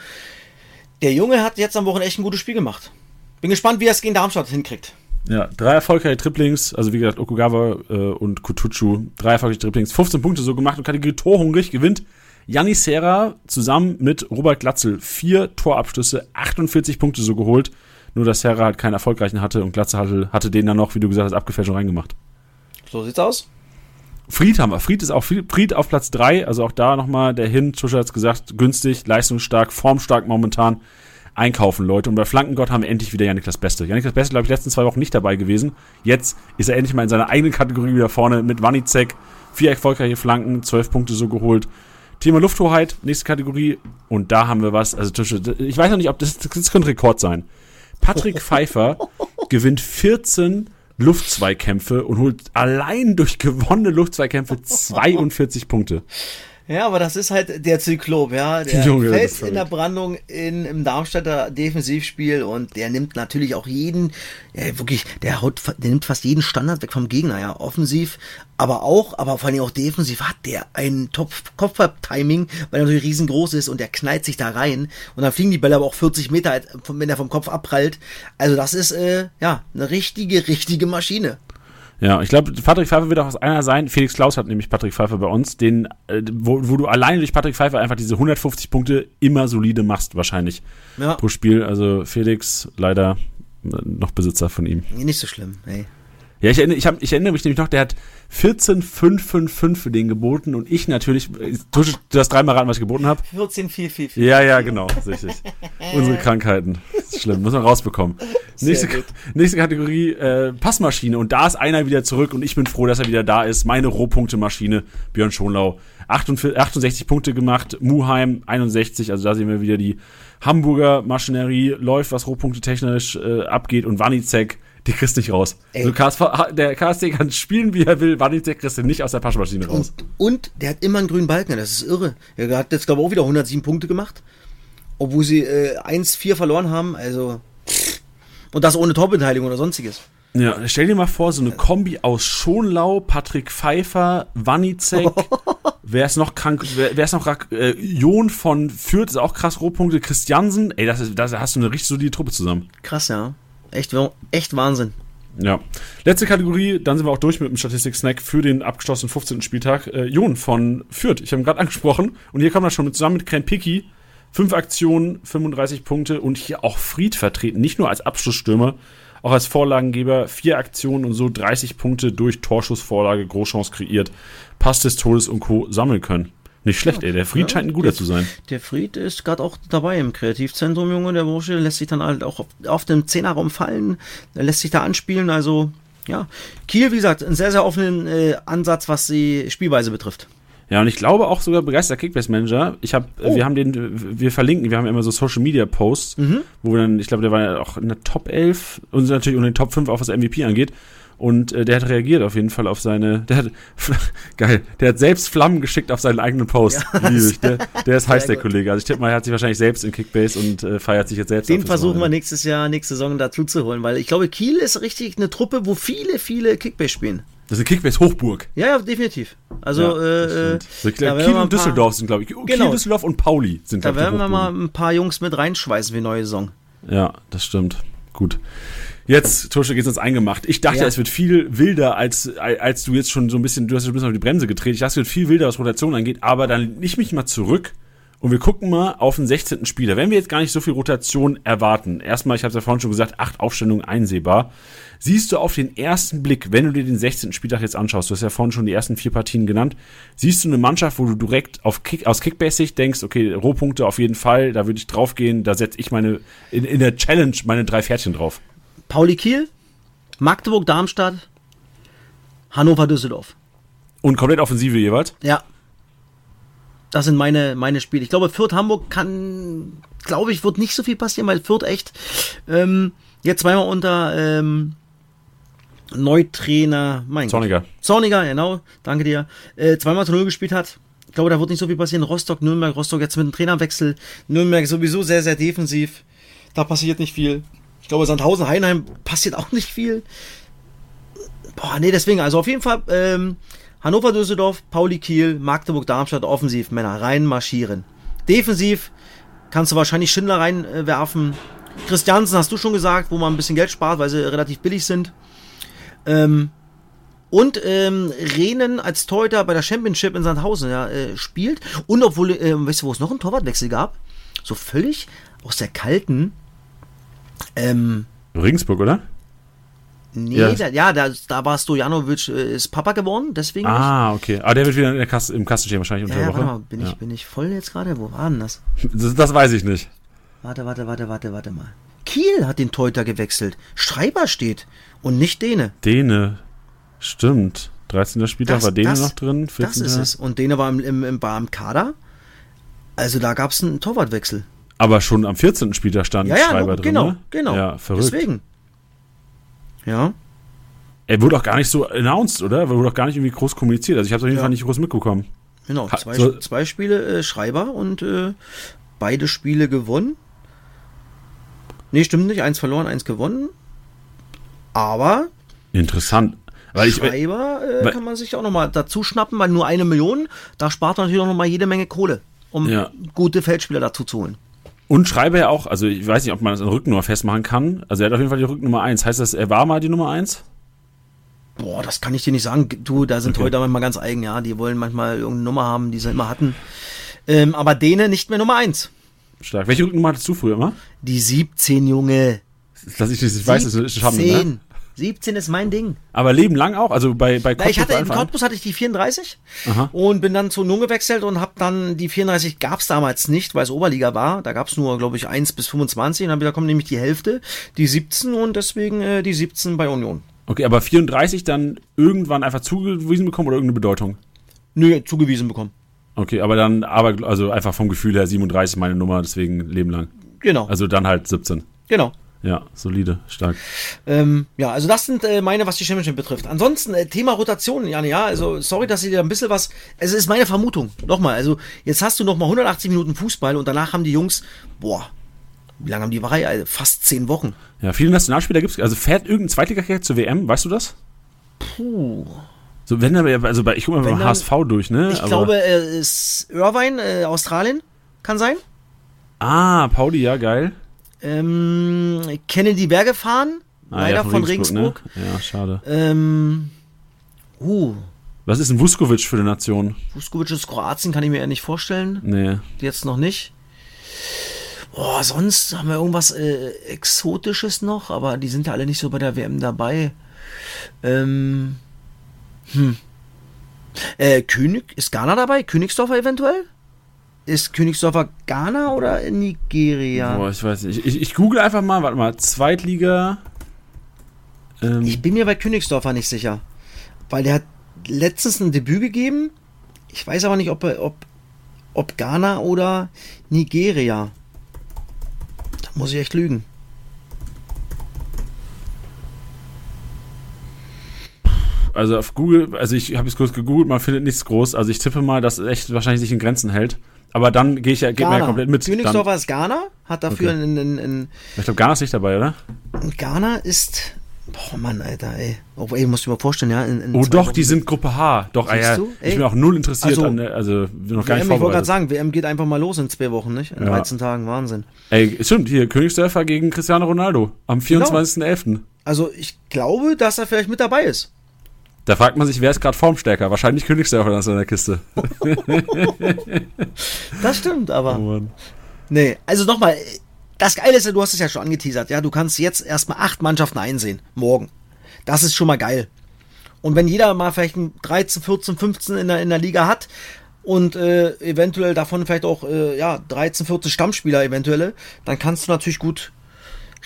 [SPEAKER 2] der Junge hat jetzt am Wochenende echt ein gutes Spiel gemacht. Bin gespannt, wie er es gegen Darmstadt hinkriegt.
[SPEAKER 1] Ja, drei erfolgreiche Triplings, also wie gesagt, Okugawa äh, und Kutucu, drei erfolgreiche Triplings, 15 Punkte so gemacht und Kategorie Torhungrig gewinnt Janni Serra zusammen mit Robert Glatzel vier Torabschlüsse, 48 Punkte so geholt. Nur dass Serra halt keinen erfolgreichen hatte und Glatzel hatte, hatte den dann noch, wie du gesagt hast, abgefälscht und reingemacht.
[SPEAKER 2] So sieht's aus.
[SPEAKER 1] Fried haben wir. Fried ist auch Fried auf Platz 3, also auch da nochmal der Hin. Tuscher hat's gesagt, günstig, leistungsstark, formstark momentan einkaufen, Leute. Und bei Flankengott haben wir endlich wieder Janik das Beste. Janik das Beste, glaube ich, letzten zwei Wochen nicht dabei gewesen. Jetzt ist er endlich mal in seiner eigenen Kategorie wieder vorne mit Wanizek. Vier erfolgreiche Flanken, zwölf Punkte so geholt. Thema Lufthoheit, nächste Kategorie. Und da haben wir was. Also, ich weiß noch nicht, ob das, das könnte Rekord sein. Patrick Pfeiffer gewinnt 14 Luftzweikämpfe und holt allein durch gewonnene Luftzweikämpfe 42 Punkte.
[SPEAKER 2] Ja, aber das ist halt der Zyklop, ja. Der Junge, fällt in der Brandung in, im Darmstädter Defensivspiel und der nimmt natürlich auch jeden, ja, wirklich, der haut, der nimmt fast jeden Standard weg vom Gegner, ja. Offensiv, aber auch, aber vor allem auch defensiv hat der ein Top-Kopfball-Timing, weil er natürlich riesengroß ist und der knallt sich da rein und dann fliegen die Bälle aber auch 40 Meter, wenn er vom Kopf abprallt. Also das ist, äh, ja, eine richtige, richtige Maschine.
[SPEAKER 1] Ja, ich glaube, Patrick Pfeiffer wird auch einer sein. Felix Klaus hat nämlich Patrick Pfeiffer bei uns, den, äh, wo, wo du alleine durch Patrick Pfeiffer einfach diese 150 Punkte immer solide machst, wahrscheinlich ja. pro Spiel. Also Felix leider äh, noch Besitzer von ihm.
[SPEAKER 2] Nicht so schlimm, ey.
[SPEAKER 1] Ja, ich erinnere, ich, hab, ich erinnere mich nämlich noch, der hat 14,555 für den geboten und ich natürlich, du, du hast dreimal raten, was ich geboten habe.
[SPEAKER 2] 14, 4, 4, 4.
[SPEAKER 1] Ja, ja, genau, richtig. Unsere Krankheiten. Schlimm, muss man rausbekommen. Nächste, nächste Kategorie, äh, Passmaschine. Und da ist einer wieder zurück und ich bin froh, dass er wieder da ist. Meine Rohpunkte-Maschine, Björn Schonlau. 48, 68 Punkte gemacht, Muheim 61, also da sehen wir wieder die Hamburger Maschinerie, läuft, was Rohpunkte technisch äh, abgeht und Wanizek, die kriegst nicht raus.
[SPEAKER 2] Ey.
[SPEAKER 1] Also der KSC kann spielen, wie er will, Wanizek kriegst du nicht aus der Passmaschine raus.
[SPEAKER 2] Und, und der hat immer einen grünen Balken, das ist irre. Er hat jetzt, glaube ich, auch wieder 107 Punkte gemacht. Obwohl sie äh, 1-4 verloren haben, also. Und das ohne Torbeteiligung oder sonstiges.
[SPEAKER 1] Ja, stell dir mal vor, so eine Kombi aus Schonlau, Patrick Pfeiffer, Wanizek, wer ist noch krank, wer, wer ist noch krank, äh, Jon von Fürth ist auch krass Rohpunkte, Christiansen, ey, das ist, da hast du eine richtig solide Truppe zusammen.
[SPEAKER 2] Krass, ja. Echt, echt Wahnsinn.
[SPEAKER 1] Ja. Letzte Kategorie, dann sind wir auch durch mit dem Statistik-Snack für den abgeschlossenen 15. Spieltag. Äh, Jon von Fürth, ich habe ihn gerade angesprochen. Und hier kommen wir schon mit, zusammen mit Krempiki. Fünf Aktionen, 35 Punkte und hier auch Fried vertreten. Nicht nur als Abschlussstürmer, auch als Vorlagengeber. Vier Aktionen und so 30 Punkte durch Torschussvorlage, Großchance kreiert. Pass des Todes und Co. sammeln können. Nicht schlecht, ey. Der Fried
[SPEAKER 2] Ja,
[SPEAKER 1] scheint ein guter
[SPEAKER 2] der-
[SPEAKER 1] zu sein.
[SPEAKER 2] Der Fried ist gerade auch dabei im Kreativzentrum, Junge. Der Bursche lässt sich dann halt auch auf, auf den Zehnerraum fallen. Lässt sich da anspielen. Also, ja. Kiel, wie gesagt, einen sehr, sehr offenen äh, Ansatz, was die Spielweise betrifft.
[SPEAKER 1] Ja, und ich glaube auch sogar begeisterter Kickbase-Manager. Ich habe,
[SPEAKER 2] Oh.
[SPEAKER 1] wir haben den, wir verlinken, wir haben immer so Social Media Posts, wo wir dann, ich glaube, der war ja auch in der Top 11 und natürlich unter den Top 5 auch was MVP angeht. Und äh, der hat reagiert auf jeden Fall auf seine, der hat, geil, der hat selbst Flammen geschickt auf seinen eigenen Post. Ich. Der, der ist heiß, der
[SPEAKER 2] gut.
[SPEAKER 1] Kollege. Also ich tippe mal, er hat sich wahrscheinlich selbst in Kickbase und äh, feiert sich jetzt selbst.
[SPEAKER 2] Den versuchen wir nächstes Jahr, nächste Saison dazu zu holen, weil ich glaube, Kiel ist richtig eine Truppe, wo viele, viele Kickbase spielen.
[SPEAKER 1] Das ist eine Kickbase-Hochburg.
[SPEAKER 2] Ja, ja, definitiv. Also,
[SPEAKER 1] das
[SPEAKER 2] äh.
[SPEAKER 1] So,
[SPEAKER 2] da
[SPEAKER 1] glaub,
[SPEAKER 2] werden
[SPEAKER 1] Kiel
[SPEAKER 2] wir ein
[SPEAKER 1] und Düsseldorf sind, glaube ich. Kiel,
[SPEAKER 2] Genau.
[SPEAKER 1] Düsseldorf und Pauli sind,
[SPEAKER 2] da
[SPEAKER 1] glaub ich, die
[SPEAKER 2] werden wir mal ein paar Jungs mit reinschweißen für neue Saison.
[SPEAKER 1] Ja, das stimmt. Gut. Jetzt, Tusche, geht's ins Eingemacht. Ich dachte,
[SPEAKER 2] Ja.
[SPEAKER 1] es wird viel wilder, als, als du jetzt schon so ein bisschen, du hast schon ein bisschen auf die Bremse getreten. Ich dachte, es wird viel wilder, was Rotation angeht, aber dann ich mich mal zurück und wir gucken mal auf den 16. Spieler. Wenn wir jetzt gar nicht so viel Rotation erwarten, erstmal, ich habe es ja vorhin schon gesagt, acht Aufstellungen einsehbar. Siehst du auf den ersten Blick, wenn du dir den 16. Spieltag jetzt anschaust, du hast ja vorhin schon die ersten vier Partien genannt, siehst du eine Mannschaft, wo du direkt auf Kick, aus Kickbase-Sicht denkst, okay, Rohpunkte auf jeden Fall, da würde ich draufgehen, da setze ich meine, in, in der Challenge meine drei Pferdchen drauf.
[SPEAKER 2] Pauli Kiel, Magdeburg, Darmstadt, Hannover, Düsseldorf.
[SPEAKER 1] Und komplett Offensive jeweils.
[SPEAKER 2] Ja. Das sind meine, meine Spiele. Ich glaube, Fürth Hamburg kann, glaube ich, wird nicht so viel passieren, weil Fürth echt ähm, jetzt zweimal unter ähm, Neutrainer, mein Gott.
[SPEAKER 1] Zorniger.
[SPEAKER 2] Zorniger, genau, danke dir, äh, zweimal zu Null gespielt hat. Ich glaube, da wird nicht so viel passieren. Rostock, Nürnberg, Rostock jetzt mit dem Trainerwechsel. Nürnberg sowieso sehr, sehr defensiv. Da passiert nicht viel. Ich glaube, Sandhausen, Heinheim passiert auch nicht viel. Boah, nee, deswegen, also auf jeden Fall ähm, Hannover, Düsseldorf, Pauli, Kiel, Magdeburg, Darmstadt, offensiv, Männer, rein marschieren. Defensiv kannst du wahrscheinlich Schindler reinwerfen. Äh. Christiansen hast du schon gesagt, wo man ein bisschen Geld spart, weil sie relativ billig sind. Ähm, und ähm, Rehnen als Torhüter bei der Championship in Sandhausen ja, äh, spielt. Und obwohl, ähm, weißt du, wo es noch einen Torwartwechsel gab? So völlig aus der kalten. Ähm,
[SPEAKER 1] Regensburg, oder?
[SPEAKER 2] nee,
[SPEAKER 1] Ja.
[SPEAKER 2] da, ja, da, da war Stojanovic, äh, ist Papa geworden, deswegen.
[SPEAKER 1] Ah, okay. Aber der wird wieder in der Kasse, im Kasten stehen wahrscheinlich unter
[SPEAKER 2] ja, ja,
[SPEAKER 1] der Woche.
[SPEAKER 2] warte mal, bin,
[SPEAKER 1] Ja.
[SPEAKER 2] ich, bin ich voll jetzt gerade? Wo war denn das?
[SPEAKER 1] Das, das weiß ich nicht.
[SPEAKER 2] Warte, warte, warte, warte, warte mal. Kiel hat den Torhüter gewechselt. Schreiber steht und nicht Dene.
[SPEAKER 1] Dene. Stimmt. 13. Spieltag
[SPEAKER 2] Das-
[SPEAKER 1] war Dene
[SPEAKER 2] das-
[SPEAKER 1] noch drin.
[SPEAKER 2] Das
[SPEAKER 1] 14.
[SPEAKER 2] ist es. Und Dene war im, im, im, war im Kader. Also da gab es einen Torwartwechsel.
[SPEAKER 1] Aber schon am 14. Spieltag stand
[SPEAKER 2] Ja, ja,
[SPEAKER 1] Schreiber drin.
[SPEAKER 2] genau,
[SPEAKER 1] ne?
[SPEAKER 2] genau.
[SPEAKER 1] Ja, verrückt.
[SPEAKER 2] Deswegen. Ja.
[SPEAKER 1] Er wurde auch gar nicht so announced, oder? Er wurde auch gar nicht irgendwie groß kommuniziert. Also ich habe es auf jeden
[SPEAKER 2] Ja.
[SPEAKER 1] Fall nicht groß mitbekommen.
[SPEAKER 2] Genau, zwei,
[SPEAKER 1] so-
[SPEAKER 2] zwei Spiele äh, Schreiber und äh, beide Spiele gewonnen. Nee, stimmt nicht. Eins verloren, eins gewonnen. Aber
[SPEAKER 1] Interessant. Weil ich,
[SPEAKER 2] Schreiber äh,
[SPEAKER 1] weil-
[SPEAKER 2] kann man sich auch nochmal dazu schnappen, weil nur eine Million, da spart man natürlich auch nochmal jede Menge Kohle, um
[SPEAKER 1] Ja.
[SPEAKER 2] gute Feldspieler dazu zu holen.
[SPEAKER 1] Und Schreiber ja auch, also ich weiß nicht, ob man das an der Rücknummer festmachen kann. Also er hat auf jeden Fall die Rücknummer 1. Heißt das, er war mal die Nummer 1?
[SPEAKER 2] Boah, das kann ich dir nicht sagen. Du, da sind
[SPEAKER 1] Okay.
[SPEAKER 2] heute manchmal ganz eigen, ja. Die wollen manchmal irgendeine Nummer haben, die sie immer hatten. Ähm, aber denen nicht mehr Nummer eins.
[SPEAKER 1] Stark. Welche Rücknummer hattest du früher immer?
[SPEAKER 2] Die 17, Junge.
[SPEAKER 1] Dass ich das nicht weiß, ist ist Schande, ne?
[SPEAKER 2] 17. 17 ist mein Ding.
[SPEAKER 1] Aber Leben lang auch? Also bei, bei
[SPEAKER 2] Na, ich hatte, in? Cottbus hatte ich die 34
[SPEAKER 1] Aha.
[SPEAKER 2] und bin dann zu Nun gewechselt und habe dann die 34 gab's damals nicht, weil es Oberliga war. Da gab's nur, glaube ich, 1 bis 25 und dann wieder kommt nämlich die Hälfte, die 17 und deswegen äh, die 17 bei Union.
[SPEAKER 1] Okay, aber 34 dann irgendwann einfach zugewiesen bekommen oder irgendeine Bedeutung?
[SPEAKER 2] Nö, zugewiesen bekommen.
[SPEAKER 1] Okay, aber dann, aber also einfach vom Gefühl her 37 meine Nummer, deswegen Leben lang.
[SPEAKER 2] Genau,
[SPEAKER 1] Also dann halt 17.
[SPEAKER 2] genau.
[SPEAKER 1] Ja, solide, stark.
[SPEAKER 2] Ähm, ja, also das sind äh, meine, was die Championship betrifft. Ansonsten, äh, Thema Rotation, Janne, ja, also sorry, dass ich dir ein bisschen was, es ist meine Vermutung, nochmal, also jetzt hast du nochmal 180 Minuten Fußball und danach haben die Jungs, boah, wie lange haben die frei? Also fast 10 Wochen.
[SPEAKER 1] Ja, viele Nationalspieler gibt's. Also fährt irgendein Zweitligakerl zur WM, weißt du das?
[SPEAKER 2] Puh.
[SPEAKER 1] So, wenn er, also bei, ich gucke mal beim HSV durch, ne?
[SPEAKER 2] Ich
[SPEAKER 1] Aber-
[SPEAKER 2] glaube, äh, ist Irvine, äh, Australien, kann sein.
[SPEAKER 1] Ah, Pauli, ja, geil.
[SPEAKER 2] Ähm, Kennedy Berge fahren,
[SPEAKER 1] Ah,
[SPEAKER 2] leider
[SPEAKER 1] ja,
[SPEAKER 2] von Regensburg.
[SPEAKER 1] Ne? Ja, schade.
[SPEAKER 2] Ähm, uh,
[SPEAKER 1] Was ist ein Vuskovic für eine Nation?
[SPEAKER 2] Vuskovic ist Kroatien, kann ich mir eher nicht vorstellen.
[SPEAKER 1] Nee.
[SPEAKER 2] Jetzt noch nicht. Boah, sonst haben wir irgendwas äh, Exotisches noch, aber die sind ja alle nicht so bei der WM dabei. Ähm, hm. Äh, König, ist Ghana dabei? Königsdorfer eventuell? Ist Königsdorfer Ghana oder Nigeria?
[SPEAKER 1] Boah, ich weiß nicht. Ich, ich, ich google einfach mal, warte mal, Zweitliga. Ähm,
[SPEAKER 2] Ich bin mir bei Königsdorfer nicht sicher. Weil der hat letztens ein Debüt gegeben. Ich weiß aber nicht, ob, er- ob, ob Ghana oder Nigeria. Da muss ich echt lügen.
[SPEAKER 1] also auf Google, also ich habe es kurz gegoogelt, man findet nichts groß. Also ich tippe mal, dass es echt wahrscheinlich sich in Grenzen hält. Aber dann gehe ich ja, geht mir ja komplett mit.
[SPEAKER 2] Königsdorfer ist Ghana, hat dafür
[SPEAKER 1] Okay.
[SPEAKER 2] in, in, in,
[SPEAKER 1] ich glaube, Ghana ist nicht dabei, oder?
[SPEAKER 2] Ghana ist. Boah, Mann, Alter, ey. Oh, ey, musst du dir mal vorstellen, ja. In, in
[SPEAKER 1] Oh doch,
[SPEAKER 2] Wochen-
[SPEAKER 1] die sind Gruppe H. Doch, ah,
[SPEAKER 2] Siehst
[SPEAKER 1] ja.
[SPEAKER 2] du?
[SPEAKER 1] Ich
[SPEAKER 2] Ey.
[SPEAKER 1] bin auch null interessiert
[SPEAKER 2] Also,
[SPEAKER 1] an der, also noch gar
[SPEAKER 2] WM,
[SPEAKER 1] nicht
[SPEAKER 2] ich wollte gerade sagen, WM geht einfach mal los in zwei Wochen, nicht? In
[SPEAKER 1] Ja.
[SPEAKER 2] 13 Tagen, Wahnsinn.
[SPEAKER 1] Ey, stimmt, hier, Königsdörfer gegen Cristiano Ronaldo am
[SPEAKER 2] Genau.
[SPEAKER 1] 24.11.
[SPEAKER 2] Also, ich glaube, dass er vielleicht mit dabei ist.
[SPEAKER 1] Da fragt man sich, wer ist gerade formstärker? Wahrscheinlich Königsdörfer in der Kiste.
[SPEAKER 2] Das stimmt, aber.
[SPEAKER 1] Oh.
[SPEAKER 2] Nee, also nochmal, das Geile ist ja, du hast es ja schon angeteasert, ja, du kannst jetzt erstmal acht Mannschaften einsehen, morgen. Das ist schon mal geil. Und wenn jeder mal vielleicht ein 13, 14, 15 in der, in der Liga hat und äh, eventuell davon vielleicht auch äh, ja, 13, 14 Stammspieler eventuelle, dann kannst du natürlich gut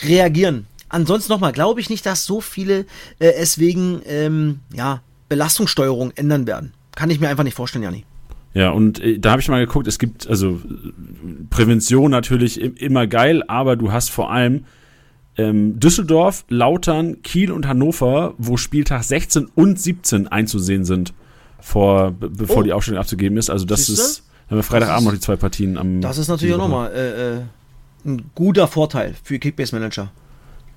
[SPEAKER 2] reagieren. Ansonsten nochmal, glaube ich nicht, dass so viele äh, es wegen ähm, ja, Belastungssteuerung ändern werden. Kann ich mir einfach nicht vorstellen, Jani.
[SPEAKER 1] Ja, und äh, da habe ich mal geguckt, es gibt, also Prävention natürlich im, immer geil, aber du hast vor allem ähm, Düsseldorf, Lautern, Kiel und Hannover, wo Spieltag 16 und 17 einzusehen sind, vor, be bevor
[SPEAKER 2] Oh.
[SPEAKER 1] die Aufstellung abzugeben ist. Also das
[SPEAKER 2] Siehste?
[SPEAKER 1] ist, haben wir Freitagabend noch die zwei Partien am.
[SPEAKER 2] Das ist natürlich auch nochmal äh, äh, ein guter Vorteil für Kickbase Manager.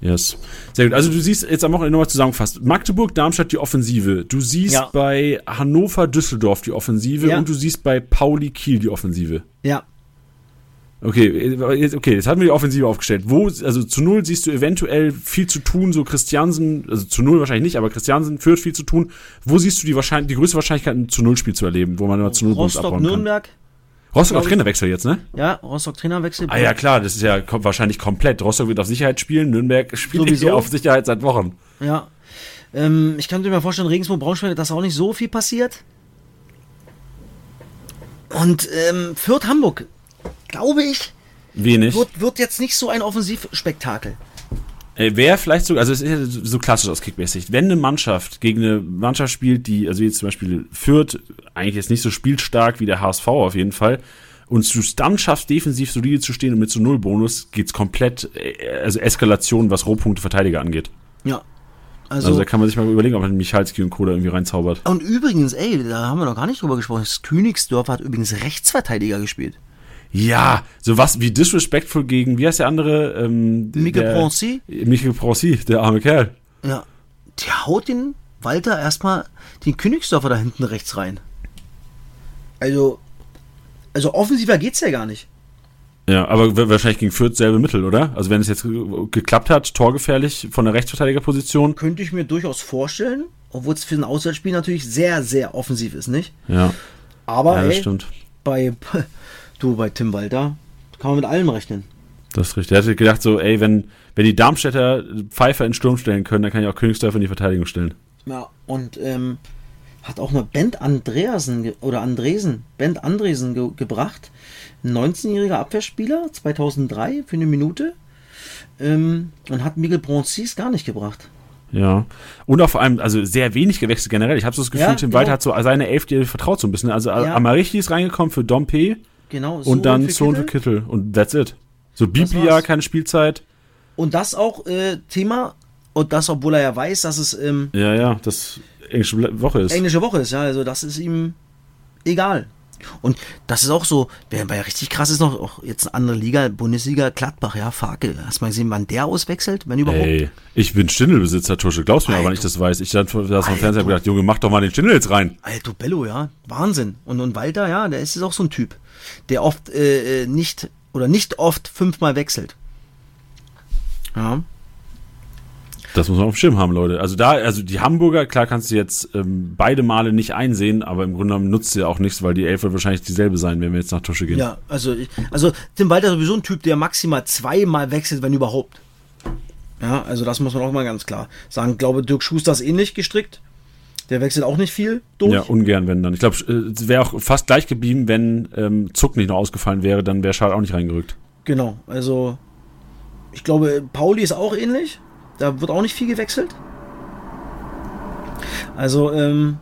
[SPEAKER 1] Yes. Sehr gut. Also du siehst jetzt am Wochenende nochmal zusammengefasst. Magdeburg, Darmstadt die Offensive. Du siehst
[SPEAKER 2] Ja.
[SPEAKER 1] bei Hannover, Düsseldorf die Offensive
[SPEAKER 2] Ja.
[SPEAKER 1] und du siehst bei Pauli, Kiel die Offensive.
[SPEAKER 2] Ja,
[SPEAKER 1] Okay, jetzt, okay, jetzt haben wir die Offensive aufgestellt. Wo, also zu null siehst du eventuell viel zu tun, so Christiansen, also zu null wahrscheinlich nicht, aber Christiansen führt viel zu tun. Wo siehst du die wahrscheinlich, die größte Wahrscheinlichkeit, ein zu null Spiel zu erleben, wo man immer zu null
[SPEAKER 2] Rostock,
[SPEAKER 1] abbauen kann?
[SPEAKER 2] Nürnberg.
[SPEAKER 1] Rostock
[SPEAKER 2] ich-
[SPEAKER 1] Trainerwechsel jetzt, ne?
[SPEAKER 2] Ja, Rostock Trainerwechsel.
[SPEAKER 1] Ah ja, klar, das ist ja kom wahrscheinlich komplett. Rostock wird auf Sicherheit spielen, Nürnberg spielt
[SPEAKER 2] Sowieso.
[SPEAKER 1] auf Sicherheit seit Wochen.
[SPEAKER 2] Ja. Ähm, ich könnte mir vorstellen, Regensburg, Braunschweig, dass auch nicht so viel passiert. Und ähm, Fürth, Hamburg, glaube ich,
[SPEAKER 1] Wenig.
[SPEAKER 2] wird, wird jetzt nicht so ein Offensivspektakel.
[SPEAKER 1] Äh, Wäre vielleicht so, also es ist ja so klassisch aus Kickbase-Sicht. Wenn eine Mannschaft gegen eine Mannschaft spielt, die, also jetzt zum Beispiel Fürth, eigentlich jetzt nicht so spielstark wie der HSV auf jeden Fall, und du es dann schaffst, defensiv solide zu stehen und mit so Null Bonus, geht's komplett, äh, also Eskalation, was Rohpunkte Verteidiger angeht.
[SPEAKER 2] Ja. Also,
[SPEAKER 1] Also da kann man sich mal überlegen, ob man Michalski und Co. da irgendwie reinzaubert.
[SPEAKER 2] und übrigens, ey, da haben wir noch gar nicht drüber gesprochen. Das Königsdorf hat übrigens Rechtsverteidiger gespielt.
[SPEAKER 1] Ja, so was wie disrespectful gegen, wie heißt der andere? Ähm,
[SPEAKER 2] Michael Proncy.
[SPEAKER 1] Michael Proncy, der arme Kerl.
[SPEAKER 2] Ja. Der haut den Walter erstmal den Königsdorfer da hinten rechts rein. Also, also offensiver geht's ja gar nicht.
[SPEAKER 1] Ja, aber wa- wahrscheinlich gegen Fürth selbe Mittel, oder? Also wenn es jetzt ge- geklappt hat, torgefährlich von der Rechtsverteidigerposition.
[SPEAKER 2] Könnte ich mir durchaus vorstellen, obwohl es für ein Auswärtsspiel natürlich sehr, sehr offensiv ist, nicht?
[SPEAKER 1] Ja,
[SPEAKER 2] Aber
[SPEAKER 1] ja
[SPEAKER 2] ey, bei du bei Tim Walter kann man mit allem rechnen.
[SPEAKER 1] Das ist richtig. Er hatte gedacht so, ey, wenn, wenn die Darmstädter Pfeiffer in Sturm stellen können, dann kann ich auch Königsdörfer in die Verteidigung stellen.
[SPEAKER 2] Ja, und ähm, hat auch noch Bent Andreasen oder Andresen, Bent Andresen ge gebracht. Ein 19-jähriger Abwehrspieler, 2003 für eine Minute. Ähm, und hat Miguel Bronzis gar nicht gebracht.
[SPEAKER 1] Ja. Und auch vor allem, also sehr wenig gewechselt generell. Ich habe so das Gefühl,
[SPEAKER 2] Ja,
[SPEAKER 1] Tim
[SPEAKER 2] genau.
[SPEAKER 1] Walter hat so seine Elf, die vertraut so ein bisschen. Also
[SPEAKER 2] Ja.
[SPEAKER 1] Amarichi ist reingekommen für Dompe
[SPEAKER 2] Genau.
[SPEAKER 1] und dann Sohn für
[SPEAKER 2] Kittel.
[SPEAKER 1] Und that's it. So Biblia, keine Spielzeit.
[SPEAKER 2] Und das auch äh, Thema, und das, obwohl er ja weiß, dass es ähm,
[SPEAKER 1] Ja, ja, das englische Woche ist.
[SPEAKER 2] englische Woche ist, ja, also das ist ihm egal. Und das ist auch so, wer ja richtig krass ist noch, auch jetzt eine andere Liga, Bundesliga, Gladbach, ja, Farke. Hast du mal gesehen, wann der auswechselt, wenn überhaupt?
[SPEAKER 1] Ey, ich bin Stindelbesitzer, Tusche. Glaubst du mir aber nicht, das weiß. Ich saß vom
[SPEAKER 2] Alter.
[SPEAKER 1] Fernseher und gedacht, Junge, mach doch mal den Stindel jetzt rein.
[SPEAKER 2] Alter Bello, ja, Wahnsinn. Und, und Walter, ja, der ist jetzt auch so ein Typ, der oft äh, äh, nicht oder nicht oft fünfmal wechselt. Ja.
[SPEAKER 1] Das muss man auf dem Schirm haben, Leute. Also da, also die Hamburger, klar kannst du jetzt ähm, beide Male nicht einsehen, aber im Grunde genommen nutzt sie auch nichts, weil die Elf wird wahrscheinlich dieselbe sein, wenn wir jetzt nach Tusche gehen.
[SPEAKER 2] Ja, also, also Tim Walter ist sowieso ein Typ, der maximal zweimal wechselt, wenn überhaupt. Ja, also das muss man auch mal ganz klar sagen. Ich glaube, Dirk Schuster ist ähnlich gestrickt. Der wechselt auch nicht viel durch.
[SPEAKER 1] Ja, ungern, wenn dann. Ich glaube, es wäre auch fast gleich geblieben, wenn ähm, Zuck nicht noch ausgefallen wäre, dann wäre Schad auch nicht reingerückt.
[SPEAKER 2] Genau, also ich glaube, Pauli ist auch ähnlich. Da wird auch nicht viel gewechselt. Also, ähm,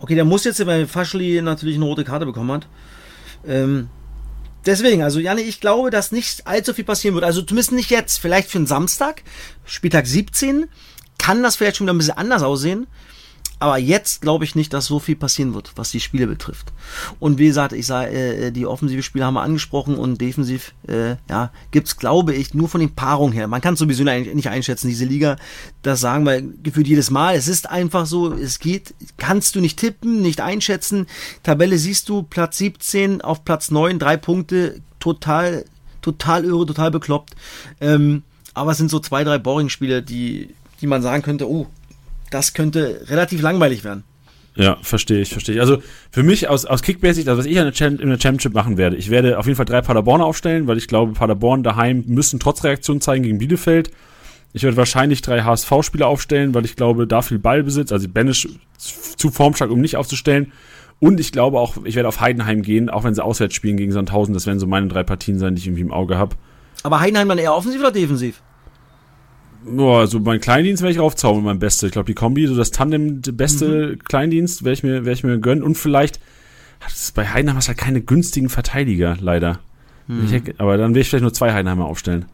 [SPEAKER 2] okay, der muss jetzt, weil Faschli natürlich eine rote Karte bekommen hat. Ähm, deswegen, also Janne, ich glaube, dass nicht allzu viel passieren wird. Also zumindest nicht jetzt. Vielleicht für einen Samstag, Spieltag 17, kann das vielleicht schon wieder ein bisschen anders aussehen. Aber jetzt glaube ich nicht, dass so viel passieren wird, was die Spiele betrifft. Und wie gesagt, ich sage, äh, die offensive Spiele haben wir angesprochen und defensiv, äh, ja, gibt's, glaube ich, nur von den Paarungen her. Man kann es sowieso nicht nicht einschätzen, diese Liga. Das sagen wir gefühlt jedes Mal. Es ist einfach so, es geht, kannst du nicht tippen, nicht einschätzen. Tabelle siehst du, Platz 17 auf Platz 9, drei Punkte, total, total irre, total bekloppt. Ähm, aber es sind so zwei, drei Boring-Spiele, die, die man sagen könnte, oh, das könnte relativ langweilig werden.
[SPEAKER 1] Ja, verstehe ich, verstehe ich. Also für mich aus, aus Kickbasic, also was ich an der Cham- in der Championship machen werde, ich werde auf jeden Fall drei Paderborn aufstellen, weil ich glaube, Paderborn daheim müssen trotz Reaktion zeigen gegen Bielefeld. Ich werde wahrscheinlich drei HSV-Spieler aufstellen, weil ich glaube, da viel Ballbesitz, also Benisch zu formstark, um nicht aufzustellen. Und ich glaube auch, ich werde auf Heidenheim gehen, auch wenn sie auswärts spielen gegen Sandhausen. Das werden so meine drei Partien sein, die ich irgendwie im Auge habe.
[SPEAKER 2] Aber Heidenheim dann eher offensiv oder defensiv?
[SPEAKER 1] Boah, also mein Kleindienst werde ich raufzaubern, mein Beste. Ich glaube, die Kombi, so das Tandem, der beste Kleindienst, werde ich mir, werde ich mir gönnen. Und vielleicht, hat es bei Heidenheim hast du halt keine günstigen Verteidiger, leider. Ich hätte- aber dann will ich vielleicht nur zwei Heidenheimer aufstellen.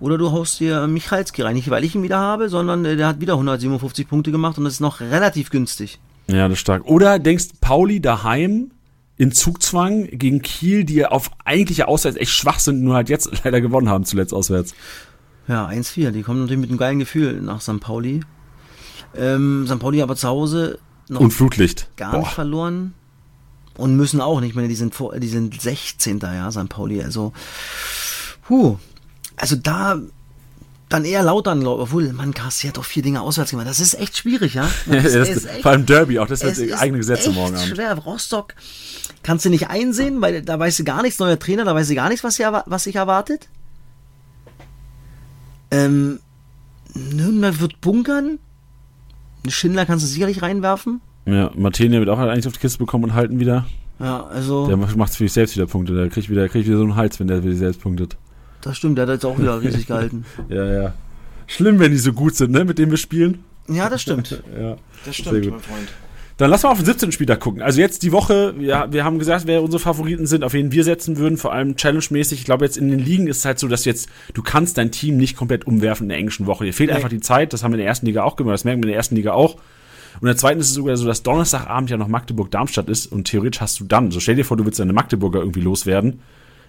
[SPEAKER 2] Oder du haust dir Michalski rein. Nicht, weil ich ihn wieder habe, sondern äh, der hat wieder 157 Punkte gemacht und das ist noch relativ günstig.
[SPEAKER 1] Ja, das ist stark. Oder denkst Pauli daheim in Zugzwang gegen Kiel, die ja auf eigentliche Auswärts echt schwach sind, nur halt jetzt leider gewonnen haben, zuletzt auswärts.
[SPEAKER 2] Ja, 1-4. Die kommen natürlich mit einem geilen Gefühl nach St. Pauli. Ähm, St. Pauli aber zu Hause noch
[SPEAKER 1] Und Flutlicht.
[SPEAKER 2] gar nicht verloren. Und müssen auch nicht mehr. Die sind, vor, die sind 16. Ja, St. Pauli. Also, puh. Also da dann eher Lautern, glaub- obwohl man kassiert doch vier Dinge auswärts gemacht. Das ist echt schwierig, ja. Das
[SPEAKER 1] das,
[SPEAKER 2] ist echt-
[SPEAKER 1] vor allem Derby auch, das
[SPEAKER 2] ist
[SPEAKER 1] eigene Gesetze morgen Abend.
[SPEAKER 2] schwer. Rostock kannst du nicht einsehen, weil da weißt du gar nichts, neuer Trainer, da weißt du gar nichts, was, hier, erwa- was sich erwartet. Ähm, Nürnberg wird bunkern. Schindler kannst du sicherlich reinwerfen.
[SPEAKER 1] Ja, Martinia wird auch eigentlich auf die Kiste bekommen und halten wieder.
[SPEAKER 2] Ja, also,
[SPEAKER 1] Der macht für sich selbst wieder Punkte. Der kriegt wieder, kriegt wieder so einen Hals, wenn der für sich selbst punktet.
[SPEAKER 2] das stimmt, der hat jetzt auch wieder riesig gehalten.
[SPEAKER 1] Ja, ja. Schlimm, wenn die so gut sind, ne, mit denen wir spielen.
[SPEAKER 2] Ja, das stimmt.
[SPEAKER 1] Ja.
[SPEAKER 2] Das
[SPEAKER 1] gut.
[SPEAKER 2] mein Freund.
[SPEAKER 1] Dann lass mal auf den 17. Spieltag gucken. Also jetzt die Woche, ja, wir haben gesagt, wer unsere Favoriten sind, auf wen wir setzen würden, vor allem challenge-mäßig. Ich glaube, jetzt in den Ligen ist es halt so, dass jetzt, du kannst dein Team nicht komplett umwerfen in der englischen Woche. Dir fehlt
[SPEAKER 2] Nee.
[SPEAKER 1] einfach die Zeit, das haben wir in der ersten Liga auch gemacht, das merken wir in der ersten Liga auch. Und in der zweiten ist es sogar so, dass Donnerstagabend ja noch Magdeburg-Darmstadt ist und theoretisch hast du dann, so stell dir vor, du willst deine Magdeburger irgendwie loswerden.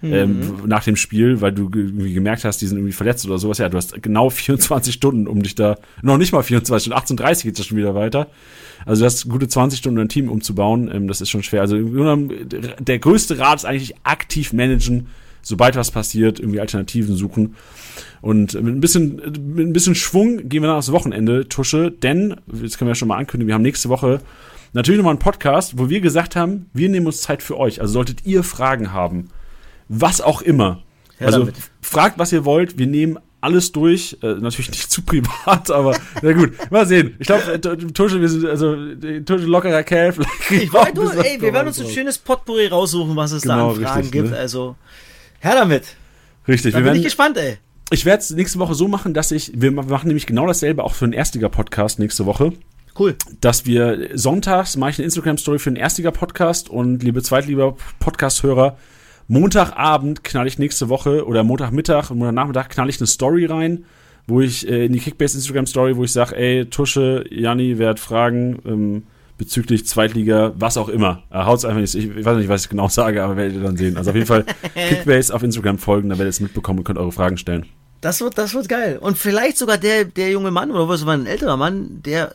[SPEAKER 1] Ähm, nach dem Spiel, weil du gemerkt hast, die sind irgendwie verletzt oder sowas. Ja, du hast genau 24 Stunden, um dich da, noch nicht mal 24 Stunden, 18.30 geht es schon wieder weiter. Also du hast gute 20 Stunden, ein Team umzubauen. Ähm, das ist schon schwer. Also genommen, der größte Rat ist eigentlich aktiv managen, sobald was passiert, irgendwie Alternativen suchen. Und mit ein bisschen, mit ein bisschen Schwung gehen wir dann aufs Wochenende, Tusche, denn, jetzt können wir ja schon mal ankündigen, wir haben nächste Woche natürlich nochmal einen Podcast, wo wir gesagt haben, wir nehmen uns Zeit für euch. Also solltet ihr Fragen haben, was auch immer, also damit. fragt, was ihr wollt. Wir nehmen alles durch. Äh, natürlich nicht zu privat, aber na gut. Mal sehen. Ich glaube, äh, Tusche, wir sind, also Tusche lockerer Kerl.
[SPEAKER 2] Ich war, du, ey, wir werden uns ein schönes Potpourri raussuchen, was es genau, da an Fragen richtig, gibt. Ne? Also, her damit.
[SPEAKER 1] Richtig.
[SPEAKER 2] Da wir bin werden, ich gespannt, ey.
[SPEAKER 1] Ich werde es nächste Woche so machen, dass ich, wir machen nämlich genau dasselbe auch für den Erstiger-Podcast nächste Woche.
[SPEAKER 2] Cool.
[SPEAKER 1] Dass wir sonntags mache ich eine Instagram-Story für den Erstiger-Podcast und liebe Zweitlieber Podcast-Hörer, Montagabend knall ich nächste Woche oder Montagmittag und Montagnachmittag knall ich eine Story rein, wo ich äh, in die Kickbase Instagram Story, wo ich sage, ey, Tusche, Janni, wer hat Fragen ähm, bezüglich Zweitliga, was auch immer. Äh, haut's einfach nicht, ich, ich, weiß nicht, was ich genau sage, aber werdet ihr dann sehen. Also auf jeden Fall Kickbase auf Instagram folgen, da werdet ihr es mitbekommen und könnt eure Fragen stellen.
[SPEAKER 2] Das wird, das wird geil. Und vielleicht sogar der, der junge Mann, oder was war ein älterer Mann, der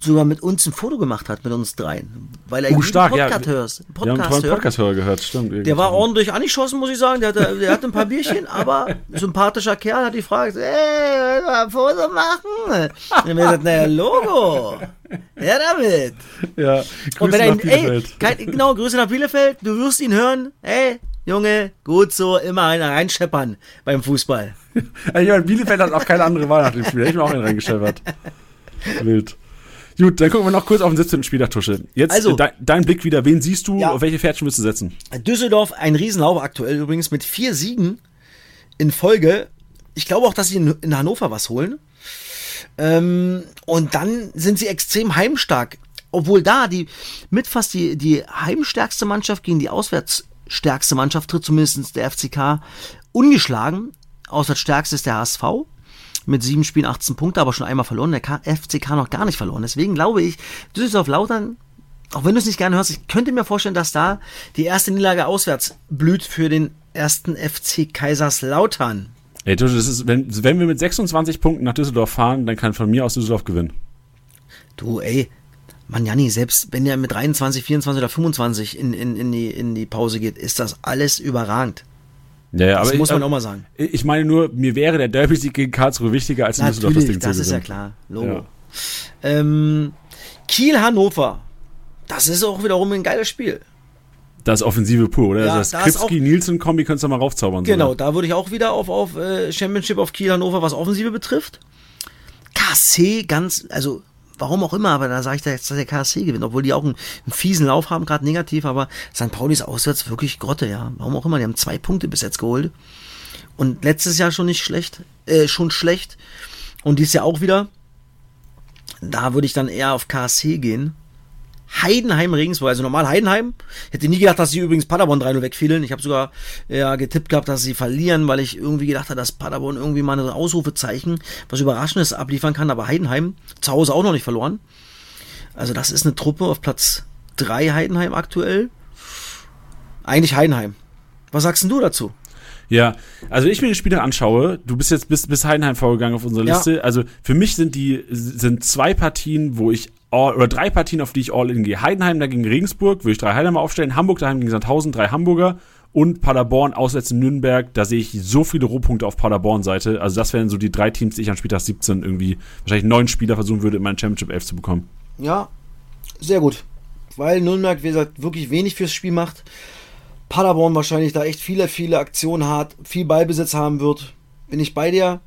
[SPEAKER 2] sogar mit uns ein Foto gemacht hat, mit uns dreien. Weil er
[SPEAKER 1] uh, stark,
[SPEAKER 2] Podcast
[SPEAKER 1] ja.
[SPEAKER 2] hörst.
[SPEAKER 1] Podcast, ja, einen Podcast-Hörer gehört, stimmt. Irgendwie.
[SPEAKER 2] Der war ordentlich angeschossen, muss ich sagen. Der hatte, der hatte ein paar Bierchen, aber sympathischer Kerl hat die Frage, ey, ein Foto machen? Und er hat gesagt, naja, Logo. Ja, damit.
[SPEAKER 1] Ja,
[SPEAKER 2] Grüße Und wenn er, nach Bielefeld. Ey, kein, genau, Grüße nach Bielefeld. Du wirst ihn hören. Ey, Junge, gut so, immer einer reinscheppern beim Fußball.
[SPEAKER 1] ich meine, Bielefeld hat auch keine andere Wahl nach dem Spiel. Ich mir auch einen reingescheppert. Wild. Gut, dann gucken wir noch kurz auf den 17. Spieler, Tusche. Jetzt also, de dein Blick wieder. Wen siehst du? Ja. Auf welche Pferdchen müsst du setzen?
[SPEAKER 2] Düsseldorf, ein Riesenlauf aktuell übrigens mit vier Siegen in Folge. Ich glaube auch, dass sie in, in Hannover was holen. Ähm, und dann sind sie extrem heimstark. Obwohl da die mit fast die, die heimstärkste Mannschaft gegen die auswärtsstärkste Mannschaft tritt, zumindest der FCK, ungeschlagen. Auswärtsstärkste ist der HSV mit sieben Spielen 18 Punkte, aber schon einmal verloren. Der FCK noch gar nicht verloren. Deswegen glaube ich, Düsseldorf Lautern, auch wenn du es nicht gerne hörst, ich könnte mir vorstellen, dass da die erste Niederlage auswärts blüht für den ersten FC Kaiserslautern.
[SPEAKER 1] Ey, das ist, wenn, wenn wir mit 26 Punkten nach Düsseldorf fahren, dann kann von mir aus Düsseldorf gewinnen.
[SPEAKER 2] Du, ey, Mann, Janni, selbst wenn der mit 23, 24 oder 25 in, in, in, die, in die Pause geht, ist das alles überragend.
[SPEAKER 1] Ja, ja,
[SPEAKER 2] das muss
[SPEAKER 1] ich,
[SPEAKER 2] man auch mal sagen.
[SPEAKER 1] Ich meine nur, mir wäre der Derby-Sieg gegen Karlsruhe wichtiger, als in Düsseldorf das Ding
[SPEAKER 2] zu das ist ja klar. Logo. Ja. Ähm, Kiel-Hannover. Das ist auch wiederum ein geiles Spiel.
[SPEAKER 1] Das Offensive pur, oder? Ja, das Kripski-Nielsen-Kombi könntest du mal raufzaubern.
[SPEAKER 2] Genau, sogar. da würde ich auch wieder auf, auf äh, Championship auf Kiel-Hannover, was Offensive betrifft. KC ganz, also warum auch immer, aber da sage ich da jetzt, dass der KSC gewinnt, obwohl die auch einen, einen fiesen Lauf haben, gerade negativ, aber St. Pauli ist auswärts wirklich Grotte, ja. Warum auch immer, die haben zwei Punkte bis jetzt geholt. Und letztes Jahr schon nicht schlecht, äh, schon schlecht. Und dieses Jahr auch wieder. Da würde ich dann eher auf KSC gehen. Heidenheim Regensburg, also normal Heidenheim. Hätte nie gedacht, dass sie übrigens Paderborn 3-0 wegfielen. Ich habe sogar ja, getippt gehabt, dass sie verlieren, weil ich irgendwie gedacht habe, dass Paderborn irgendwie mal ein Ausrufezeichen, was Überraschendes abliefern kann. Aber Heidenheim zu Hause auch noch nicht verloren. Also das ist eine Truppe auf Platz 3 Heidenheim aktuell. Eigentlich Heidenheim. Was sagst denn du dazu?
[SPEAKER 1] Ja, also ich mir die Spiele anschaue, du bist jetzt bis, bis Heidenheim vorgegangen auf unserer Liste. Ja. Also für mich sind die sind zwei Partien, wo ich all, oder drei Partien, auf die ich all in gehe. Heidenheim dagegen Regensburg, würde ich drei Heidenheimer aufstellen. Hamburg daheim gegen Sandhausen, drei Hamburger. Und Paderborn auswärts in Nürnberg, da sehe ich so viele Rohpunkte auf Paderborn-Seite. Also das wären so die drei Teams, die ich an Spieltag 17 irgendwie wahrscheinlich neun Spieler versuchen würde, in meinen Championship 11 zu bekommen.
[SPEAKER 2] Ja, sehr gut. Weil Nürnberg, wie gesagt, wirklich wenig fürs Spiel macht. Paderborn wahrscheinlich da echt viele, viele Aktionen hat, viel Ballbesitz haben wird. Bin ich bei dir?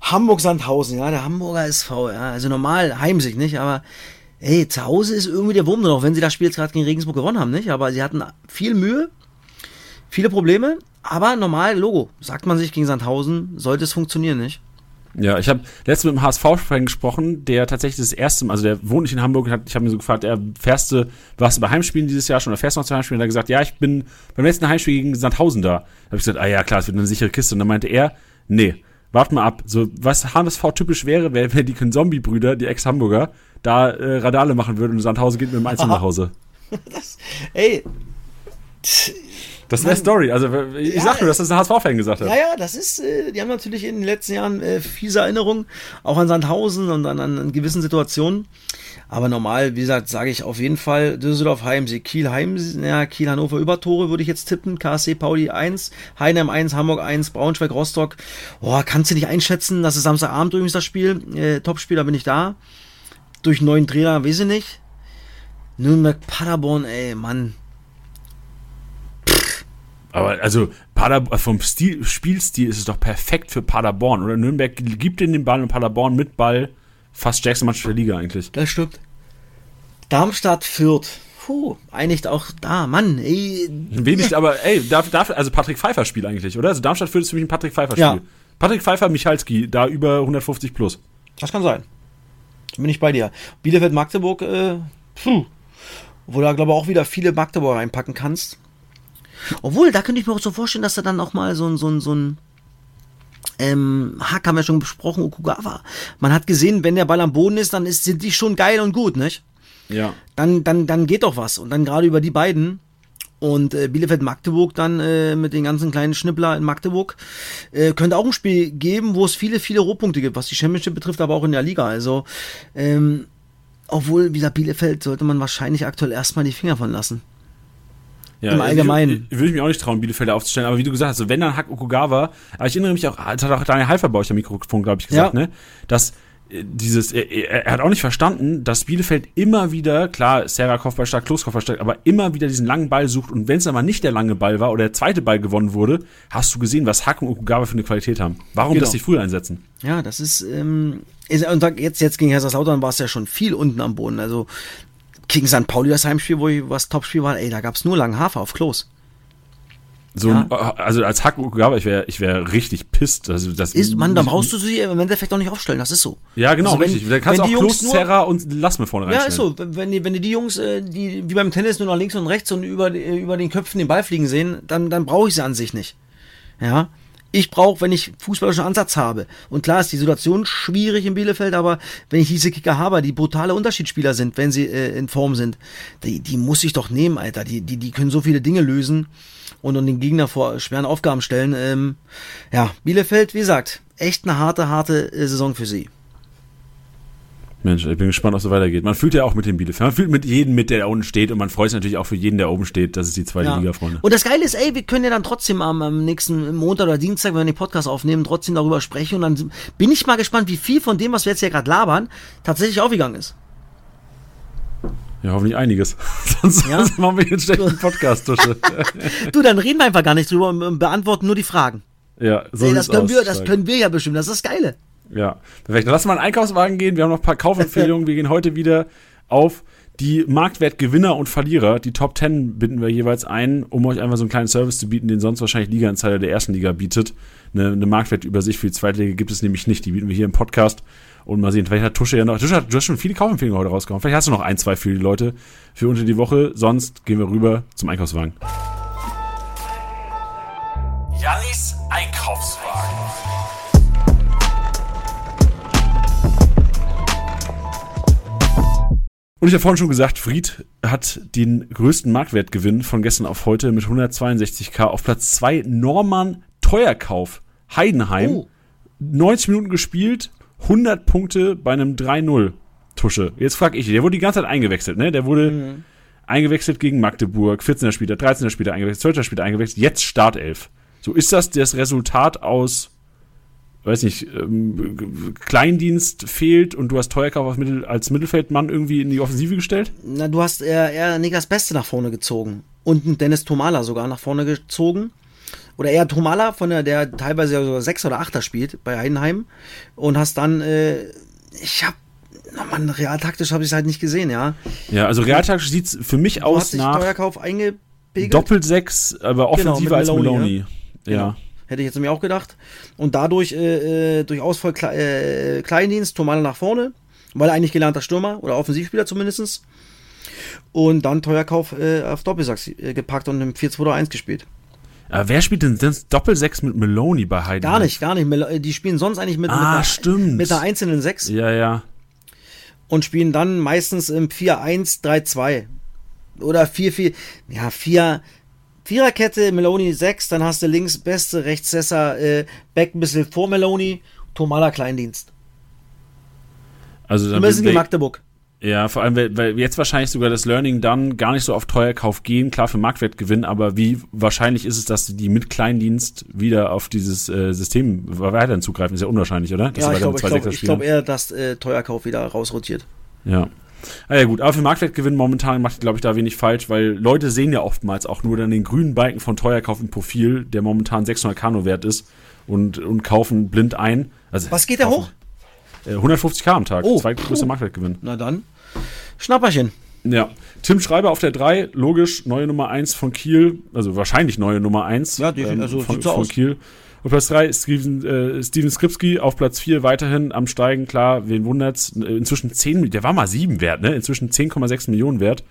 [SPEAKER 2] Hamburg-Sandhausen, ja, der Hamburger SV, ja, also normal Heimsicht, nicht, aber ey, zu Hause ist irgendwie der Wurm drin, auch wenn sie das Spiel jetzt gerade gegen Regensburg gewonnen haben, nicht, aber sie hatten viel Mühe, viele Probleme, aber normal, Logo, sagt man sich gegen Sandhausen, sollte es funktionieren, nicht?
[SPEAKER 1] Ja, ich habe letztens mit einem HSV-Fan gesprochen, der tatsächlich das erste Mal, also der wohnt nicht in Hamburg, hat, ich habe mir so gefragt, er fährst du, warst du bei Heimspielen dieses Jahr schon oder fährst du noch zu Heimspielen? Und er hat gesagt, ja, ich bin beim letzten Heimspiel gegen Sandhausen da. Da habe ich gesagt, ah ja, klar, es wird eine sichere Kiste. Und dann meinte er, nee, wart mal ab. So, was HSV typisch wäre, wäre, wenn die Zombie-Brüder, die Ex-Hamburger, da äh, Radale machen würden und Sandhausen geht mit dem Einzel nach Hause.
[SPEAKER 2] Das, ey.
[SPEAKER 1] Das ist eine Story. Also ich ja, sag nur, dass das ein HSV-Fan gesagt hat.
[SPEAKER 2] Ja, ja, das ist, äh, die haben natürlich in den letzten Jahren äh, fiese Erinnerungen, auch an Sandhausen und an, an, gewissen Situationen. Aber normal, wie gesagt, sage ich auf jeden Fall Düsseldorf Heimsieg, Kiel Heimsieg, ja, Kiel Hannover Übertore würde ich jetzt tippen, KSC Pauli 1, Heinheim 1, Hamburg 1, Braunschweig Rostock. Boah, kannst du nicht einschätzen, das ist Samstagabend übrigens das Spiel, äh, Topspiel, da bin ich da. Durch neuen Trainer, weiß ich nicht. Nürnberg Paderborn, ey, Mann.
[SPEAKER 1] Aber also Paderborn, vom Stil, Spielstil ist es doch perfekt für Paderborn. Oder Nürnberg gibt ihnen den Ball und Paderborn mit Ball fast stärkste Mannschaft der Liga eigentlich.
[SPEAKER 2] Das stimmt. Darmstadt führt. Puh, einigt auch da, Mann, ey.
[SPEAKER 1] Wenig, aber ey, dafür, also Patrick Pfeiffer Spiel eigentlich, oder? Also Darmstadt führt es für mich ein Patrick Pfeiffer Spiel. Ja. Patrick Pfeiffer, Michalski, da über 150 plus.
[SPEAKER 2] Das kann sein. Da bin ich bei dir. Bielefeld Magdeburg, äh, puh. Wo du da glaube ich auch wieder viele Magdeburg reinpacken kannst. Obwohl, da könnte ich mir auch so vorstellen, dass er dann auch mal so ein, so ein, so ein ähm, Hack haben wir schon besprochen, Okugawa. Man hat gesehen, wenn der Ball am Boden ist, dann ist, sind die schon geil und gut, nicht?
[SPEAKER 1] Ja.
[SPEAKER 2] Dann, dann, dann geht doch was. Und dann gerade über die beiden. Und äh, Bielefeld-Magdeburg dann äh, mit den ganzen kleinen Schnippler in Magdeburg äh, könnte auch ein Spiel geben, wo es viele, viele Rohpunkte gibt, was die Championship betrifft, aber auch in der Liga. Also, ähm, obwohl, wieder Bielefeld sollte man wahrscheinlich aktuell erstmal die Finger von lassen.
[SPEAKER 1] Ja, Im Allgemeinen. Ich, würde ich mir auch nicht trauen, Bielefeld aufzustellen, aber wie du gesagt hast, wenn dann Hack Okugawa, aber ich erinnere mich auch, das hat auch Daniel Heifer bei euch am Mikrofon, glaube ich, gesagt, ja. ne, dass äh, dieses, er, er, hat auch nicht verstanden, dass Bielefeld immer wieder, klar, Serra Kopfball stark, Klos Kopfball stark, aber immer wieder diesen langen Ball sucht und wenn es aber nicht der lange Ball war oder der zweite Ball gewonnen wurde, hast du gesehen, was Hack und Okugawa für eine Qualität haben. Warum genau. das nicht früher einsetzen?
[SPEAKER 2] Ja, das ist, ähm, ist und jetzt, jetzt gegen Kaiserslautern war es ja schon viel unten am Boden, also gegen St. Pauli das Heimspiel, wo ich, was Topspiel war, ey, da gab es nur langen Hafer auf Klos.
[SPEAKER 1] So, ja. also als Hackengaba, ich wäre ich wär richtig pisst. Also das
[SPEAKER 2] ist, man, da brauchst du sie im Endeffekt auch nicht aufstellen, das ist so.
[SPEAKER 1] Ja, genau, also wenn, richtig. Da kannst du auch Klos, Serra und Lass mir vorne rein.
[SPEAKER 2] Ja, ist so. Wenn die, wenn die, die Jungs, äh, die wie beim Tennis nur nach links und rechts und über, über den Köpfen den Ball fliegen sehen, dann, dann brauche ich sie an sich nicht. Ja. Ich brauche, wenn ich fußballischen Ansatz habe. Und klar ist die Situation schwierig in Bielefeld, aber wenn ich diese Kicker habe, die brutale Unterschiedsspieler sind, wenn sie äh, in Form sind, die, die muss ich doch nehmen, Alter. Die, die, die können so viele Dinge lösen und, und den Gegner vor schweren Aufgaben stellen. Ähm, ja, Bielefeld, wie gesagt, echt eine harte, harte äh, Saison für sie.
[SPEAKER 1] Mensch, ich bin gespannt, ob es so weitergeht. Man fühlt ja auch mit dem Bielefeld. Man fühlt mit jedem mit, der da unten steht und man freut sich natürlich auch für jeden, der oben steht. Das ist die zweite ja. Liga, Freunde.
[SPEAKER 2] Und das Geile ist, ey, wir können ja dann trotzdem am, am nächsten Montag oder Dienstag, wenn wir den Podcast aufnehmen, trotzdem darüber sprechen und dann bin ich mal gespannt, wie viel von dem, was wir jetzt hier gerade labern, tatsächlich aufgegangen ist.
[SPEAKER 1] Ja, hoffentlich einiges. sonst, ja? sonst machen wir hier einen schlechten Podcast, Dusche.
[SPEAKER 2] du, dann reden wir einfach gar nicht drüber und beantworten nur die Fragen.
[SPEAKER 1] Ja,
[SPEAKER 2] so Ey, das, können wir, das können wir ja bestimmt. Das ist das Geile.
[SPEAKER 1] Ja, perfekt. Dann lass mal einen Einkaufswagen gehen. Wir haben noch ein paar Kaufempfehlungen. wir gehen heute wieder auf die Marktwertgewinner und Verlierer. Die Top 10 binden wir jeweils ein, um euch einfach so einen kleinen Service zu bieten, den sonst wahrscheinlich Liga-Insider der ersten Liga bietet. Eine, eine Marktwertübersicht für die zweite Liga gibt es nämlich nicht. Die bieten wir hier im Podcast. Und mal sehen, vielleicht hat Tusche ja noch. Tusche hat, du hast schon viele Kaufempfehlungen heute rausgehauen. Vielleicht hast du noch ein, zwei für die Leute für unter die Woche. Sonst gehen wir rüber zum Einkaufswagen. Jannis Einkaufswagen. Und ich habe vorhin schon gesagt, Fried hat den größten Marktwertgewinn von gestern auf heute mit 162k auf Platz 2 Norman Teuerkauf Heidenheim. Oh. 90 Minuten gespielt, 100 Punkte bei einem 3-0 Tusche. Jetzt frage ich, der wurde die ganze Zeit eingewechselt, ne? Der wurde mhm. eingewechselt gegen Magdeburg, 14er Spieler, 13er Spieler eingewechselt, 12er Spieler eingewechselt, jetzt Startelf. So ist das das Resultat aus weiß nicht, ähm, Kleindienst fehlt und du hast Teuerkauf Mittel, als Mittelfeldmann irgendwie in die Offensive gestellt?
[SPEAKER 2] Na, du hast eher, eher Niklas Beste nach vorne gezogen und Dennis Tomala sogar nach vorne gezogen. Oder eher Tomala, von der, der teilweise ja sogar Sechs oder Achter spielt bei Heidenheim. Und hast dann, äh, ich hab na man, realtaktisch habe ich es halt nicht gesehen, ja.
[SPEAKER 1] Ja, also realtaktisch sieht es für mich du aus nach
[SPEAKER 2] Teuerkauf eingepegelt.
[SPEAKER 1] Doppelsechs, aber genau, offensiver genau, als Meloni. Ja. ja.
[SPEAKER 2] Hätte ich jetzt mir auch gedacht. Und dadurch äh, äh durch Ausfall Kle äh, Kleindienst, Tomala nach vorne, weil er eigentlich gelernter Stürmer oder Offensivspieler zumindest. Und dann Teuerkauf äh, auf Doppelsachs äh, gepackt und im 4-2-1 gespielt.
[SPEAKER 1] Aber wer spielt denn das Doppelsechs mit Meloni bei Heiden?
[SPEAKER 2] Gar nicht, gar nicht. Äh, die spielen sonst eigentlich mit,
[SPEAKER 1] ah,
[SPEAKER 2] mit,
[SPEAKER 1] einer,
[SPEAKER 2] mit einer einzelnen Sechs.
[SPEAKER 1] Ja, ja.
[SPEAKER 2] Und spielen dann meistens im 4-1-3-2. Oder 4-4. Ja, 4. Viererkette, Meloni 6, dann hast du links Beste, rechts Sessa, äh, Beck ein bisschen vor Meloni, Tomala Kleindienst.
[SPEAKER 1] Also dann
[SPEAKER 2] müssen die Magdeburg.
[SPEAKER 1] Ja, vor allem, weil, weil jetzt wahrscheinlich sogar das Learning dann gar nicht so auf Teuerkauf gehen, klar für Marktwertgewinn, aber wie wahrscheinlich ist es, dass die mit Kleindienst wieder auf dieses äh, System zugreifen? Ist ja unwahrscheinlich, oder?
[SPEAKER 2] Das ja, ich glaube glaub, glaub eher, dass äh, Teuerkauf wieder rausrotiert.
[SPEAKER 1] Ja. Naja gut, aber für Marktwertgewinn momentan macht, glaube ich, da wenig falsch, weil Leute sehen ja oftmals auch nur dann den grünen Balken von Teuerkauf im Profil, der momentan 600 Kano wert ist und, und kaufen blind ein. Also
[SPEAKER 2] Was geht der hoch?
[SPEAKER 1] Äh, 150k am Tag,
[SPEAKER 2] Oh,
[SPEAKER 1] zweitgrößter. Marktwertgewinn.
[SPEAKER 2] Na dann. Schnapperchen.
[SPEAKER 1] Ja. Tim Schreiber auf der 3, logisch, neue Nummer 1 von Kiel, also wahrscheinlich neue Nummer 1
[SPEAKER 2] Ja, definitiv, also
[SPEAKER 1] von, von
[SPEAKER 2] aus.
[SPEAKER 1] Kiel. Auf Platz 3 Steven, äh, Steven Skripski, auf Platz 4 weiterhin am Steigen, klar, wen wundert's, inzwischen 10, der war mal 7 wert, ne? Inzwischen 10,6 Millionen wert.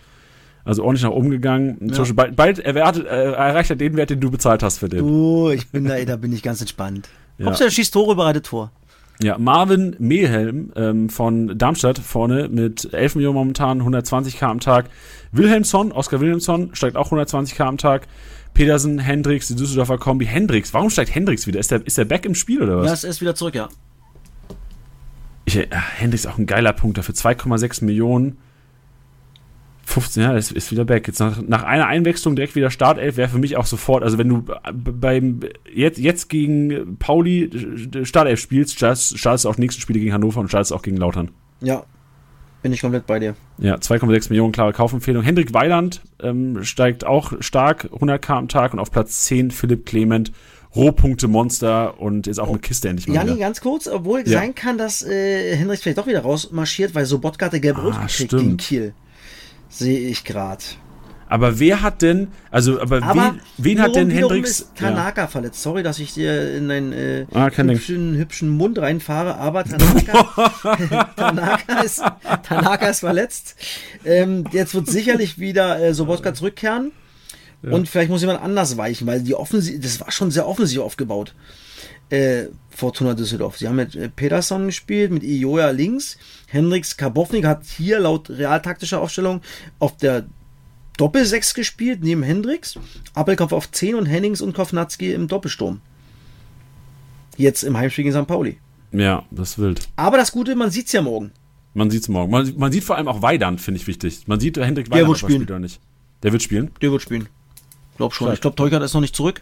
[SPEAKER 1] Also ordentlich nach oben gegangen. Inzwischen bald, bald erwartet, äh, erreicht er den Wert, den du bezahlt hast für den.
[SPEAKER 2] Oh, ich bin da, da bin ich ganz entspannt.
[SPEAKER 1] Ja.
[SPEAKER 2] Hauptsache, er schießt Tore, bereitet vor.
[SPEAKER 1] Ja, Marvin Mehlhelm ähm, von Darmstadt vorne mit 11 Millionen momentan, 120k am Tag. Wilhelmsson, Oskar Wilhelmsson steigt auch 120k am Tag. Pedersen, Hendricks, die Düsseldorfer Kombi. Hendricks, warum steigt Hendricks wieder? Ist der, ist der back im Spiel oder was?
[SPEAKER 2] Ja, es ist wieder zurück, ja.
[SPEAKER 1] Ich, äh, Hendricks auch ein geiler Punkt dafür. 2,6 Millionen. 15, ja, ist, ist wieder back. Jetzt nach, nach einer Einwechslung direkt wieder Startelf wäre für mich auch sofort, also wenn du b- beim jetzt, jetzt gegen Pauli äh, Startelf spielst, startest, startest du auch nächsten Spiele gegen Hannover und startest auch gegen Lautern.
[SPEAKER 2] Ja. Bin ich komplett bei dir.
[SPEAKER 1] Ja, 2,6 Millionen klare Kaufempfehlung. Hendrik Weiland ähm, steigt auch stark, 100k am Tag und auf Platz 10 Philipp Clement, Rohpunkte Monster und ist auch eine Kiste endlich mal
[SPEAKER 2] Jani,
[SPEAKER 1] wieder.
[SPEAKER 2] ganz kurz, obwohl
[SPEAKER 1] Ja.
[SPEAKER 2] sein kann, dass äh, Hendricks vielleicht doch wieder rausmarschiert, weil Sobotka hatte gelb-rot
[SPEAKER 1] Ah,
[SPEAKER 2] gekriegt
[SPEAKER 1] stimmt.
[SPEAKER 2] gegen Kiel. Sehe ich gerade.
[SPEAKER 1] Aber wer hat denn, also, aber,
[SPEAKER 2] Aber
[SPEAKER 1] wen, wen hat denn
[SPEAKER 2] ist Tanaka verletzt. Sorry, dass ich dir in deinen äh,
[SPEAKER 1] Ah,
[SPEAKER 2] hübschen, hübschen Mund reinfahre, aber Tanaka, Tanaka, ist, Tanaka ist verletzt. Ähm, jetzt wird sicherlich wieder äh, Sobotka zurückkehren. Und vielleicht muss jemand anders weichen, weil die Offensive, das war schon sehr offensiv aufgebaut. Äh, Fortuna Düsseldorf. Sie haben mit äh, Peterson gespielt, mit Ioja links. Hendricks Karbovnik hat hier laut realtaktischer Aufstellung auf der Doppel-6 gespielt, neben Hendricks. Appelkopf auf 10 und Hennings und Kovnatski im Doppelsturm. Jetzt im Heimspiel gegen St. Pauli.
[SPEAKER 1] Ja, das ist wild.
[SPEAKER 2] Aber das Gute, man sieht's ja morgen.
[SPEAKER 1] Man sieht's morgen. Man, man sieht vor allem auch Weidand, finde ich wichtig. Man sieht Hendrik
[SPEAKER 2] Der
[SPEAKER 1] Weidand,
[SPEAKER 2] wird
[SPEAKER 1] er
[SPEAKER 2] spielen.
[SPEAKER 1] spielt oder nicht. Der wird spielen.
[SPEAKER 2] Der wird spielen. Glaub schon. Ich glaube, Teukert ist noch nicht zurück.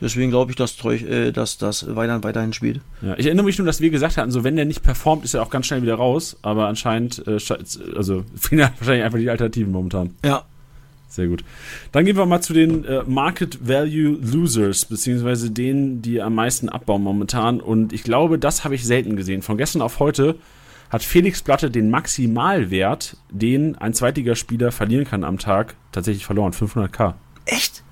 [SPEAKER 2] Deswegen glaube ich, dass, äh, dass das Weidand weiterhin spielt.
[SPEAKER 1] Ja, ich erinnere mich nur, dass wir gesagt hatten, so wenn der nicht performt, ist er auch ganz schnell wieder raus. Aber anscheinend, äh, also fehlen wahrscheinlich einfach die Alternativen momentan.
[SPEAKER 2] Ja.
[SPEAKER 1] Sehr gut. Dann gehen wir mal zu den äh, Market Value Losers, beziehungsweise denen, die am meisten abbauen momentan. Und ich glaube, das habe ich selten gesehen. Von gestern auf heute hat Felix Platte den Maximalwert, den ein Zweitligaspieler verlieren kann am Tag, tatsächlich verloren. 500k.
[SPEAKER 2] Echt?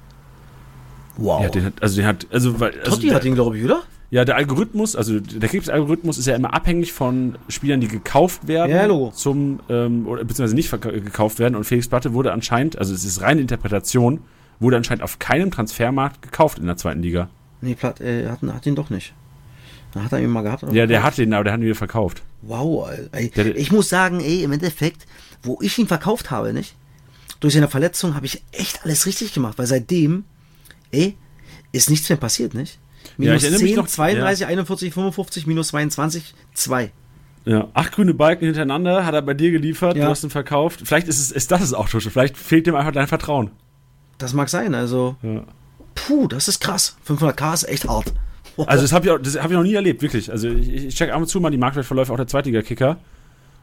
[SPEAKER 2] Wow.
[SPEAKER 1] Ja, den hat, also den hat, also, weil, also
[SPEAKER 2] Totti hat ihn, glaube ich, oder?
[SPEAKER 1] Ja, der Algorithmus, also der Krebsalgorithmus ist ja immer abhängig von Spielern, die gekauft werden,
[SPEAKER 2] Ja,
[SPEAKER 1] zum, ähm, oder, beziehungsweise nicht gekauft werden. Und Felix Platte wurde anscheinend, also es ist reine Interpretation, wurde anscheinend auf keinem Transfermarkt gekauft in der zweiten Liga.
[SPEAKER 2] Nee, Platt, äh, hat, hat ihn doch nicht. Dann hat er ihn mal gehabt.
[SPEAKER 1] Ja, der hat den, aber der hat ihn wieder verkauft.
[SPEAKER 2] Wow, ey.
[SPEAKER 1] Der-
[SPEAKER 2] ich muss sagen, ey, im Endeffekt, wo ich ihn verkauft habe, nicht? Durch seine Verletzung habe ich echt alles richtig gemacht, weil seitdem, ey, ist nichts mehr passiert, nicht?
[SPEAKER 1] Ja,
[SPEAKER 2] Minus
[SPEAKER 1] mich
[SPEAKER 2] 10,
[SPEAKER 1] noch-
[SPEAKER 2] 32, 41, 55, minus 22, 2.
[SPEAKER 1] Ja, acht grüne Balken hintereinander hat er bei dir geliefert,
[SPEAKER 2] Ja.
[SPEAKER 1] du hast ihn verkauft. Vielleicht ist es, ist das es auch, Tusche. Vielleicht fehlt dem einfach dein Vertrauen.
[SPEAKER 2] Das mag sein, also,
[SPEAKER 1] Ja.
[SPEAKER 2] puh, das ist krass. 500k ist echt hart.
[SPEAKER 1] Also das habe ich, auch- das hab ich noch nie erlebt, wirklich. Also ich, ich check ab und zu mal die Marktwertverläufe auch der Zweitliga-Kicker.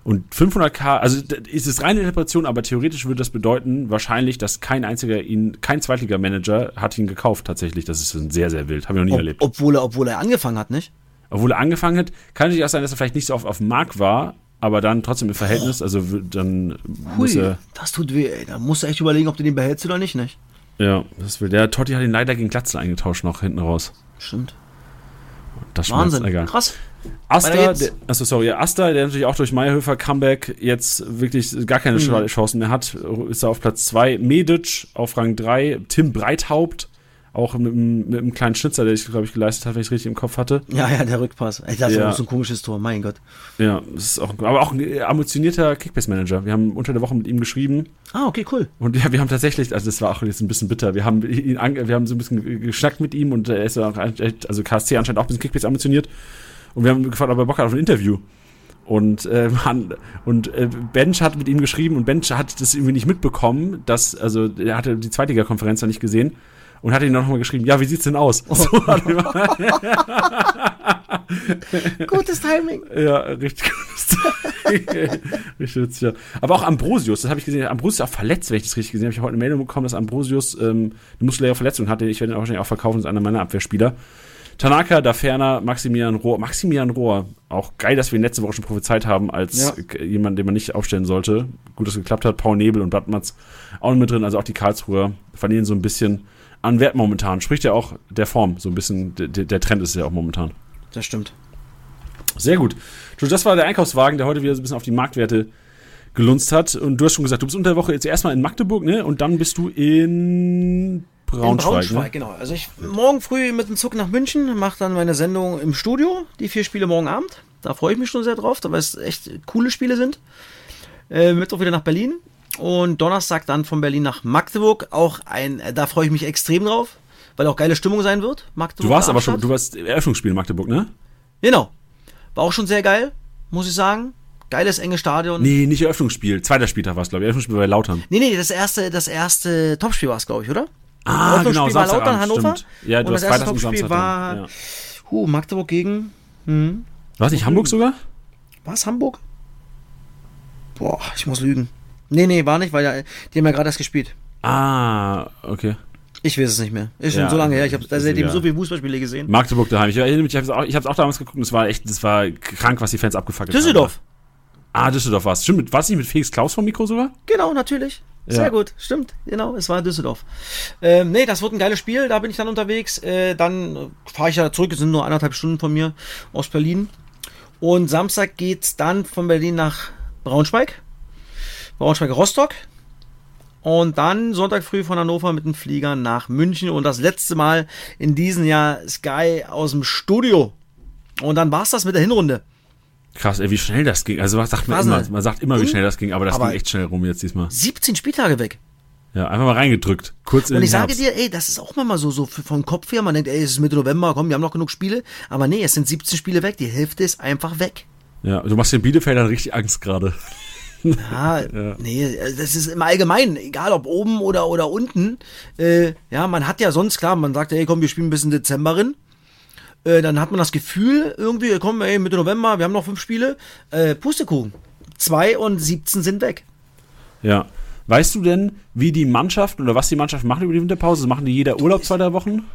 [SPEAKER 1] Und 500k, also ist es reine Interpretation, aber theoretisch würde das bedeuten, wahrscheinlich, dass kein einziger ihn, kein Zweitliga-Manager hat ihn gekauft tatsächlich. Das ist sehr, sehr wild. Habe ich noch nie
[SPEAKER 2] Ob,
[SPEAKER 1] erlebt.
[SPEAKER 2] obwohl, er, obwohl er angefangen hat, nicht?
[SPEAKER 1] Obwohl er angefangen hat, kann natürlich auch sein, dass er vielleicht nicht so oft auf dem Markt war, aber dann trotzdem im Verhältnis, also dann muss
[SPEAKER 2] Hui,
[SPEAKER 1] er,
[SPEAKER 2] das tut weh, ey. Da musst du echt überlegen, ob du den behältst oder nicht, nicht?
[SPEAKER 1] ja, das will. Der Totti hat ihn leider gegen Glatzel eingetauscht noch hinten raus.
[SPEAKER 2] Stimmt.
[SPEAKER 1] Das
[SPEAKER 2] Wahnsinn.
[SPEAKER 1] egal.
[SPEAKER 2] Krass.
[SPEAKER 1] Asta, der, achso, sorry, Asta, der natürlich auch durch Meierhöfer Comeback jetzt wirklich gar keine
[SPEAKER 2] Mhm.
[SPEAKER 1] Chancen mehr hat, ist er auf Platz 2. Medic auf Rang 3. Tim Breithaupt, auch mit, einem- mit einem kleinen Schnitzer, der ich, glaube ich, geleistet hat, wenn ich es richtig im Kopf hatte.
[SPEAKER 2] Ja, ja, der Rückpass. Ey, das
[SPEAKER 1] Ja.
[SPEAKER 2] ist so ein komisches Tor, mein Gott.
[SPEAKER 1] Ja, das ist auch, aber auch ein ambitionierter Kickbase-Manager. Wir haben unter der Woche mit ihm geschrieben
[SPEAKER 2] Ah, okay, cool.
[SPEAKER 1] und ja, wir haben tatsächlich, also das war auch jetzt ein bisschen bitter, wir haben ihn, wir haben so ein bisschen geschnackt mit ihm und er ist auch, echt- also KSC anscheinend auch ein bisschen Kickbase ambitioniert und wir haben gefragt, ob er Bock hat auf ein Interview. Und, äh, man, und äh, Bench hat mit ihm geschrieben und Bench hat das irgendwie nicht mitbekommen, dass, also er hatte die Zweitliga-Konferenz ja nicht gesehen. Und hat ihn noch mal geschrieben, ja, wie sieht's denn aus? So er mal-
[SPEAKER 2] Gutes Timing.
[SPEAKER 1] ja, richtig gutes Timing. richtig witzig, ja. Aber auch Ambrosius, das habe ich gesehen. Ambrosius ist auch verletzt, wenn ich das richtig gesehen habe. Ich habe heute eine Meldung bekommen, dass Ambrosius ähm, eine muskuläre Verletzung hatte. Ich werde ihn auch wahrscheinlich auch verkaufen, das ist einer meiner Abwehrspieler. Tanaka, da ferner, Maximilian Rohr. Maximilian Rohr, auch geil, dass wir ihn letzte Woche schon prophezeit haben, als
[SPEAKER 2] Ja.
[SPEAKER 1] jemand, den man nicht aufstellen sollte. Gut, dass es geklappt hat. Paul Nebel und Blattmatz auch mit drin. Also auch die Karlsruher verlieren so ein bisschen an Wert momentan. Spricht ja auch der Form. So ein bisschen, der, der Trend ist ja auch momentan.
[SPEAKER 2] Das stimmt.
[SPEAKER 1] Sehr gut. Das war der Einkaufswagen, der heute wieder so ein bisschen auf die Marktwerte gelunzt hat. Und du hast schon gesagt, du bist unter der Woche jetzt erstmal in Magdeburg, ne? Und dann bist du in Braunschweig.
[SPEAKER 2] in Braunschweig,
[SPEAKER 1] ne?
[SPEAKER 2] genau. Also ich morgen früh mit dem Zug nach München, mache dann meine Sendung im Studio, die vier Spiele morgen Abend. Da freue ich mich schon sehr drauf, weil es echt coole Spiele sind. Äh, Mittwoch wieder nach Berlin und Donnerstag dann von Berlin nach Magdeburg. Auch ein, äh, da freue ich mich extrem drauf, weil auch geile Stimmung sein wird. Magdeburg.
[SPEAKER 1] Du warst aber schon, du warst Eröffnungsspiel in Magdeburg, ne?
[SPEAKER 2] Genau. War auch schon sehr geil, muss ich sagen. Geiles, enge Stadion.
[SPEAKER 1] Nee, nicht Eröffnungsspiel. Zweiter Spieltag war es, glaube ich. Eröffnungsspiel bei Lautern.
[SPEAKER 2] Nee, nee, das erste, das erste Topspiel war es, glaube ich, oder?
[SPEAKER 1] Ah, genau,
[SPEAKER 2] war
[SPEAKER 1] Samstagabend,
[SPEAKER 2] Lautern, Hannover.
[SPEAKER 1] stimmt. Ja, du
[SPEAKER 2] und
[SPEAKER 1] hast
[SPEAKER 2] das erste
[SPEAKER 1] Freitags
[SPEAKER 2] Topspiel
[SPEAKER 1] Samstag
[SPEAKER 2] war
[SPEAKER 1] ja.
[SPEAKER 2] huh, Magdeburg gegen. Hm,
[SPEAKER 1] War es nicht Hamburg sogar?
[SPEAKER 2] war es Hamburg? Boah, ich muss lügen. Nee, nee, war nicht, weil ja, die haben ja gerade erst gespielt.
[SPEAKER 1] Ah, okay.
[SPEAKER 2] Ich weiß es nicht mehr. Ist schon
[SPEAKER 1] Ja,
[SPEAKER 2] so lange her. Ich habe seitdem so viele Fußballspiele gesehen.
[SPEAKER 1] Magdeburg daheim. Ich erinnere mich, ich habe es auch, auch damals geguckt und es war echt, das war krank, was die Fans abgefuckt
[SPEAKER 2] Düsseldorf.
[SPEAKER 1] haben. Ah, Düsseldorf war es. Stimmt, war es nicht mit Felix Klaus vom Mikro sogar?
[SPEAKER 2] Genau, natürlich. Sehr
[SPEAKER 1] Ja.
[SPEAKER 2] gut, stimmt, genau, es war Düsseldorf. Ähm, nee, das wird ein geiles Spiel, da bin ich dann unterwegs. Äh, dann fahre ich ja zurück, es sind nur anderthalb Stunden von mir aus Berlin. Und Samstag geht's dann von Berlin nach Braunschweig. Braunschweig-Rostock. Und dann Sonntag früh von Hannover mit dem Flieger nach München. Und das letzte Mal in diesem Jahr Sky aus dem Studio. Und dann war's das mit der Hinrunde.
[SPEAKER 1] Krass, ey, wie schnell das ging. Also man sagt man immer, man sagt immer, wie
[SPEAKER 2] Und-
[SPEAKER 1] schnell das ging, aber das
[SPEAKER 2] aber-
[SPEAKER 1] ging echt schnell rum jetzt diesmal.
[SPEAKER 2] 17 Spieltage weg.
[SPEAKER 1] Ja, einfach mal reingedrückt. Kurz in
[SPEAKER 2] Und ich sage dir, ey, das ist auch mal so, so vom Kopf her. Man denkt, ey, es ist Mitte November, komm, wir haben noch genug Spiele. Aber nee, es sind 17 Spiele weg. Die Hälfte ist einfach weg.
[SPEAKER 1] Ja, du machst den Bielefeldern richtig Angst gerade.
[SPEAKER 2] Ja, nee, das ist im Allgemeinen, egal ob oben oder, oder unten. Äh, ja, man hat ja sonst, klar, man sagt, ey, komm, wir spielen bis in Dezember rein. Äh, dann hat man das Gefühl, irgendwie, komm, ey, Mitte November, wir haben noch fünf Spiele. Äh, Pustekuchen. Zwei und 17 sind weg.
[SPEAKER 1] Ja. Weißt du denn, wie die Mannschaft oder was die Mannschaft macht über die Winterpause? Machen die jeder Urlaub zwei, drei Wochen?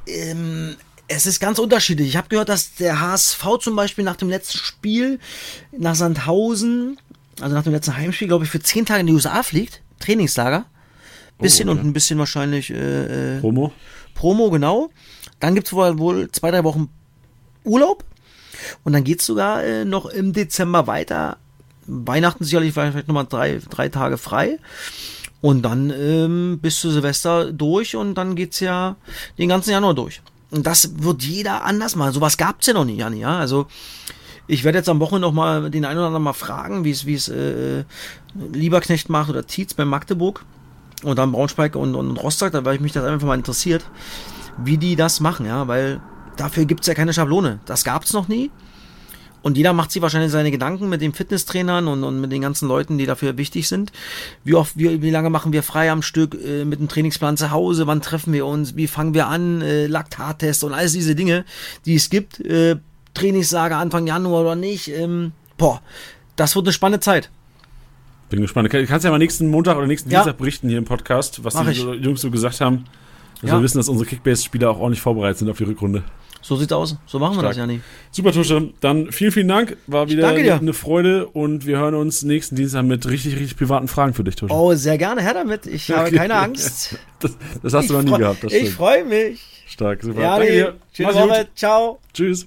[SPEAKER 2] Es ist ganz unterschiedlich. Ich habe gehört, dass der HSV zum Beispiel nach dem letzten Spiel nach Sandhausen, also nach dem letzten Heimspiel, glaube ich, für zehn Tage in die USA fliegt. Trainingslager. Bisschen
[SPEAKER 1] Oh, ja.
[SPEAKER 2] und ein bisschen wahrscheinlich äh, äh,
[SPEAKER 1] Promo?
[SPEAKER 2] Promo, genau. Dann gibt's wohl, wohl zwei, drei Wochen Urlaub. Und dann geht's sogar äh, noch im Dezember weiter. Weihnachten sicherlich vielleicht nochmal drei, drei Tage frei. Und dann ähm, bis zu Silvester durch und dann geht's ja den ganzen Januar durch. Und das wird jeder anders machen. Sowas gab's ja noch nie, Janni, ja. Also ich werde jetzt am Wochenende noch mal den einen oder anderen mal fragen, wie es wie es äh, Lieberknecht macht oder Tietz bei Magdeburg und dann Braunschweig und, und Rostock, da weil ich mich das einfach mal interessiert, wie die das machen, ja, weil dafür gibt's ja keine Schablone. Das gab's noch nie. Und jeder macht sich wahrscheinlich seine Gedanken mit den Fitnesstrainern und, und mit den ganzen Leuten, die dafür wichtig sind. Wie oft, wie, wie lange machen wir frei am Stück äh, mit dem Trainingsplan zu Hause? Wann treffen wir uns? Wie fangen wir an? Äh, Laktattest und all diese Dinge, die es gibt. Äh, Trainingslager Anfang Januar oder nicht. Ähm, boah, das wird eine spannende Zeit.
[SPEAKER 1] Bin gespannt. Du kannst ja mal nächsten Montag oder nächsten
[SPEAKER 2] Ja.
[SPEAKER 1] Dienstag berichten hier im Podcast, was
[SPEAKER 2] Mach
[SPEAKER 1] die
[SPEAKER 2] ich.
[SPEAKER 1] Jungs so gesagt haben. Dass
[SPEAKER 2] Ja.
[SPEAKER 1] wir wissen, dass unsere Kickbase-Spieler auch ordentlich vorbereitet sind auf die Rückrunde.
[SPEAKER 2] So sieht's aus. So machen wir
[SPEAKER 1] Stark.
[SPEAKER 2] das, Jani.
[SPEAKER 1] Super, Tusche. Dann vielen, vielen Dank. War wieder eine Freude und wir hören uns nächsten Dienstag mit richtig, richtig privaten Fragen für dich, Tusche.
[SPEAKER 2] Oh, sehr gerne, her damit. Ich habe keine Angst.
[SPEAKER 1] Das, das hast du noch
[SPEAKER 2] Ich
[SPEAKER 1] nie gehabt,
[SPEAKER 2] Ich freue mich.
[SPEAKER 1] Stark, super.
[SPEAKER 2] Ja,
[SPEAKER 1] Danke dir. Gut.
[SPEAKER 2] Robert. Ciao.
[SPEAKER 1] Tschüss.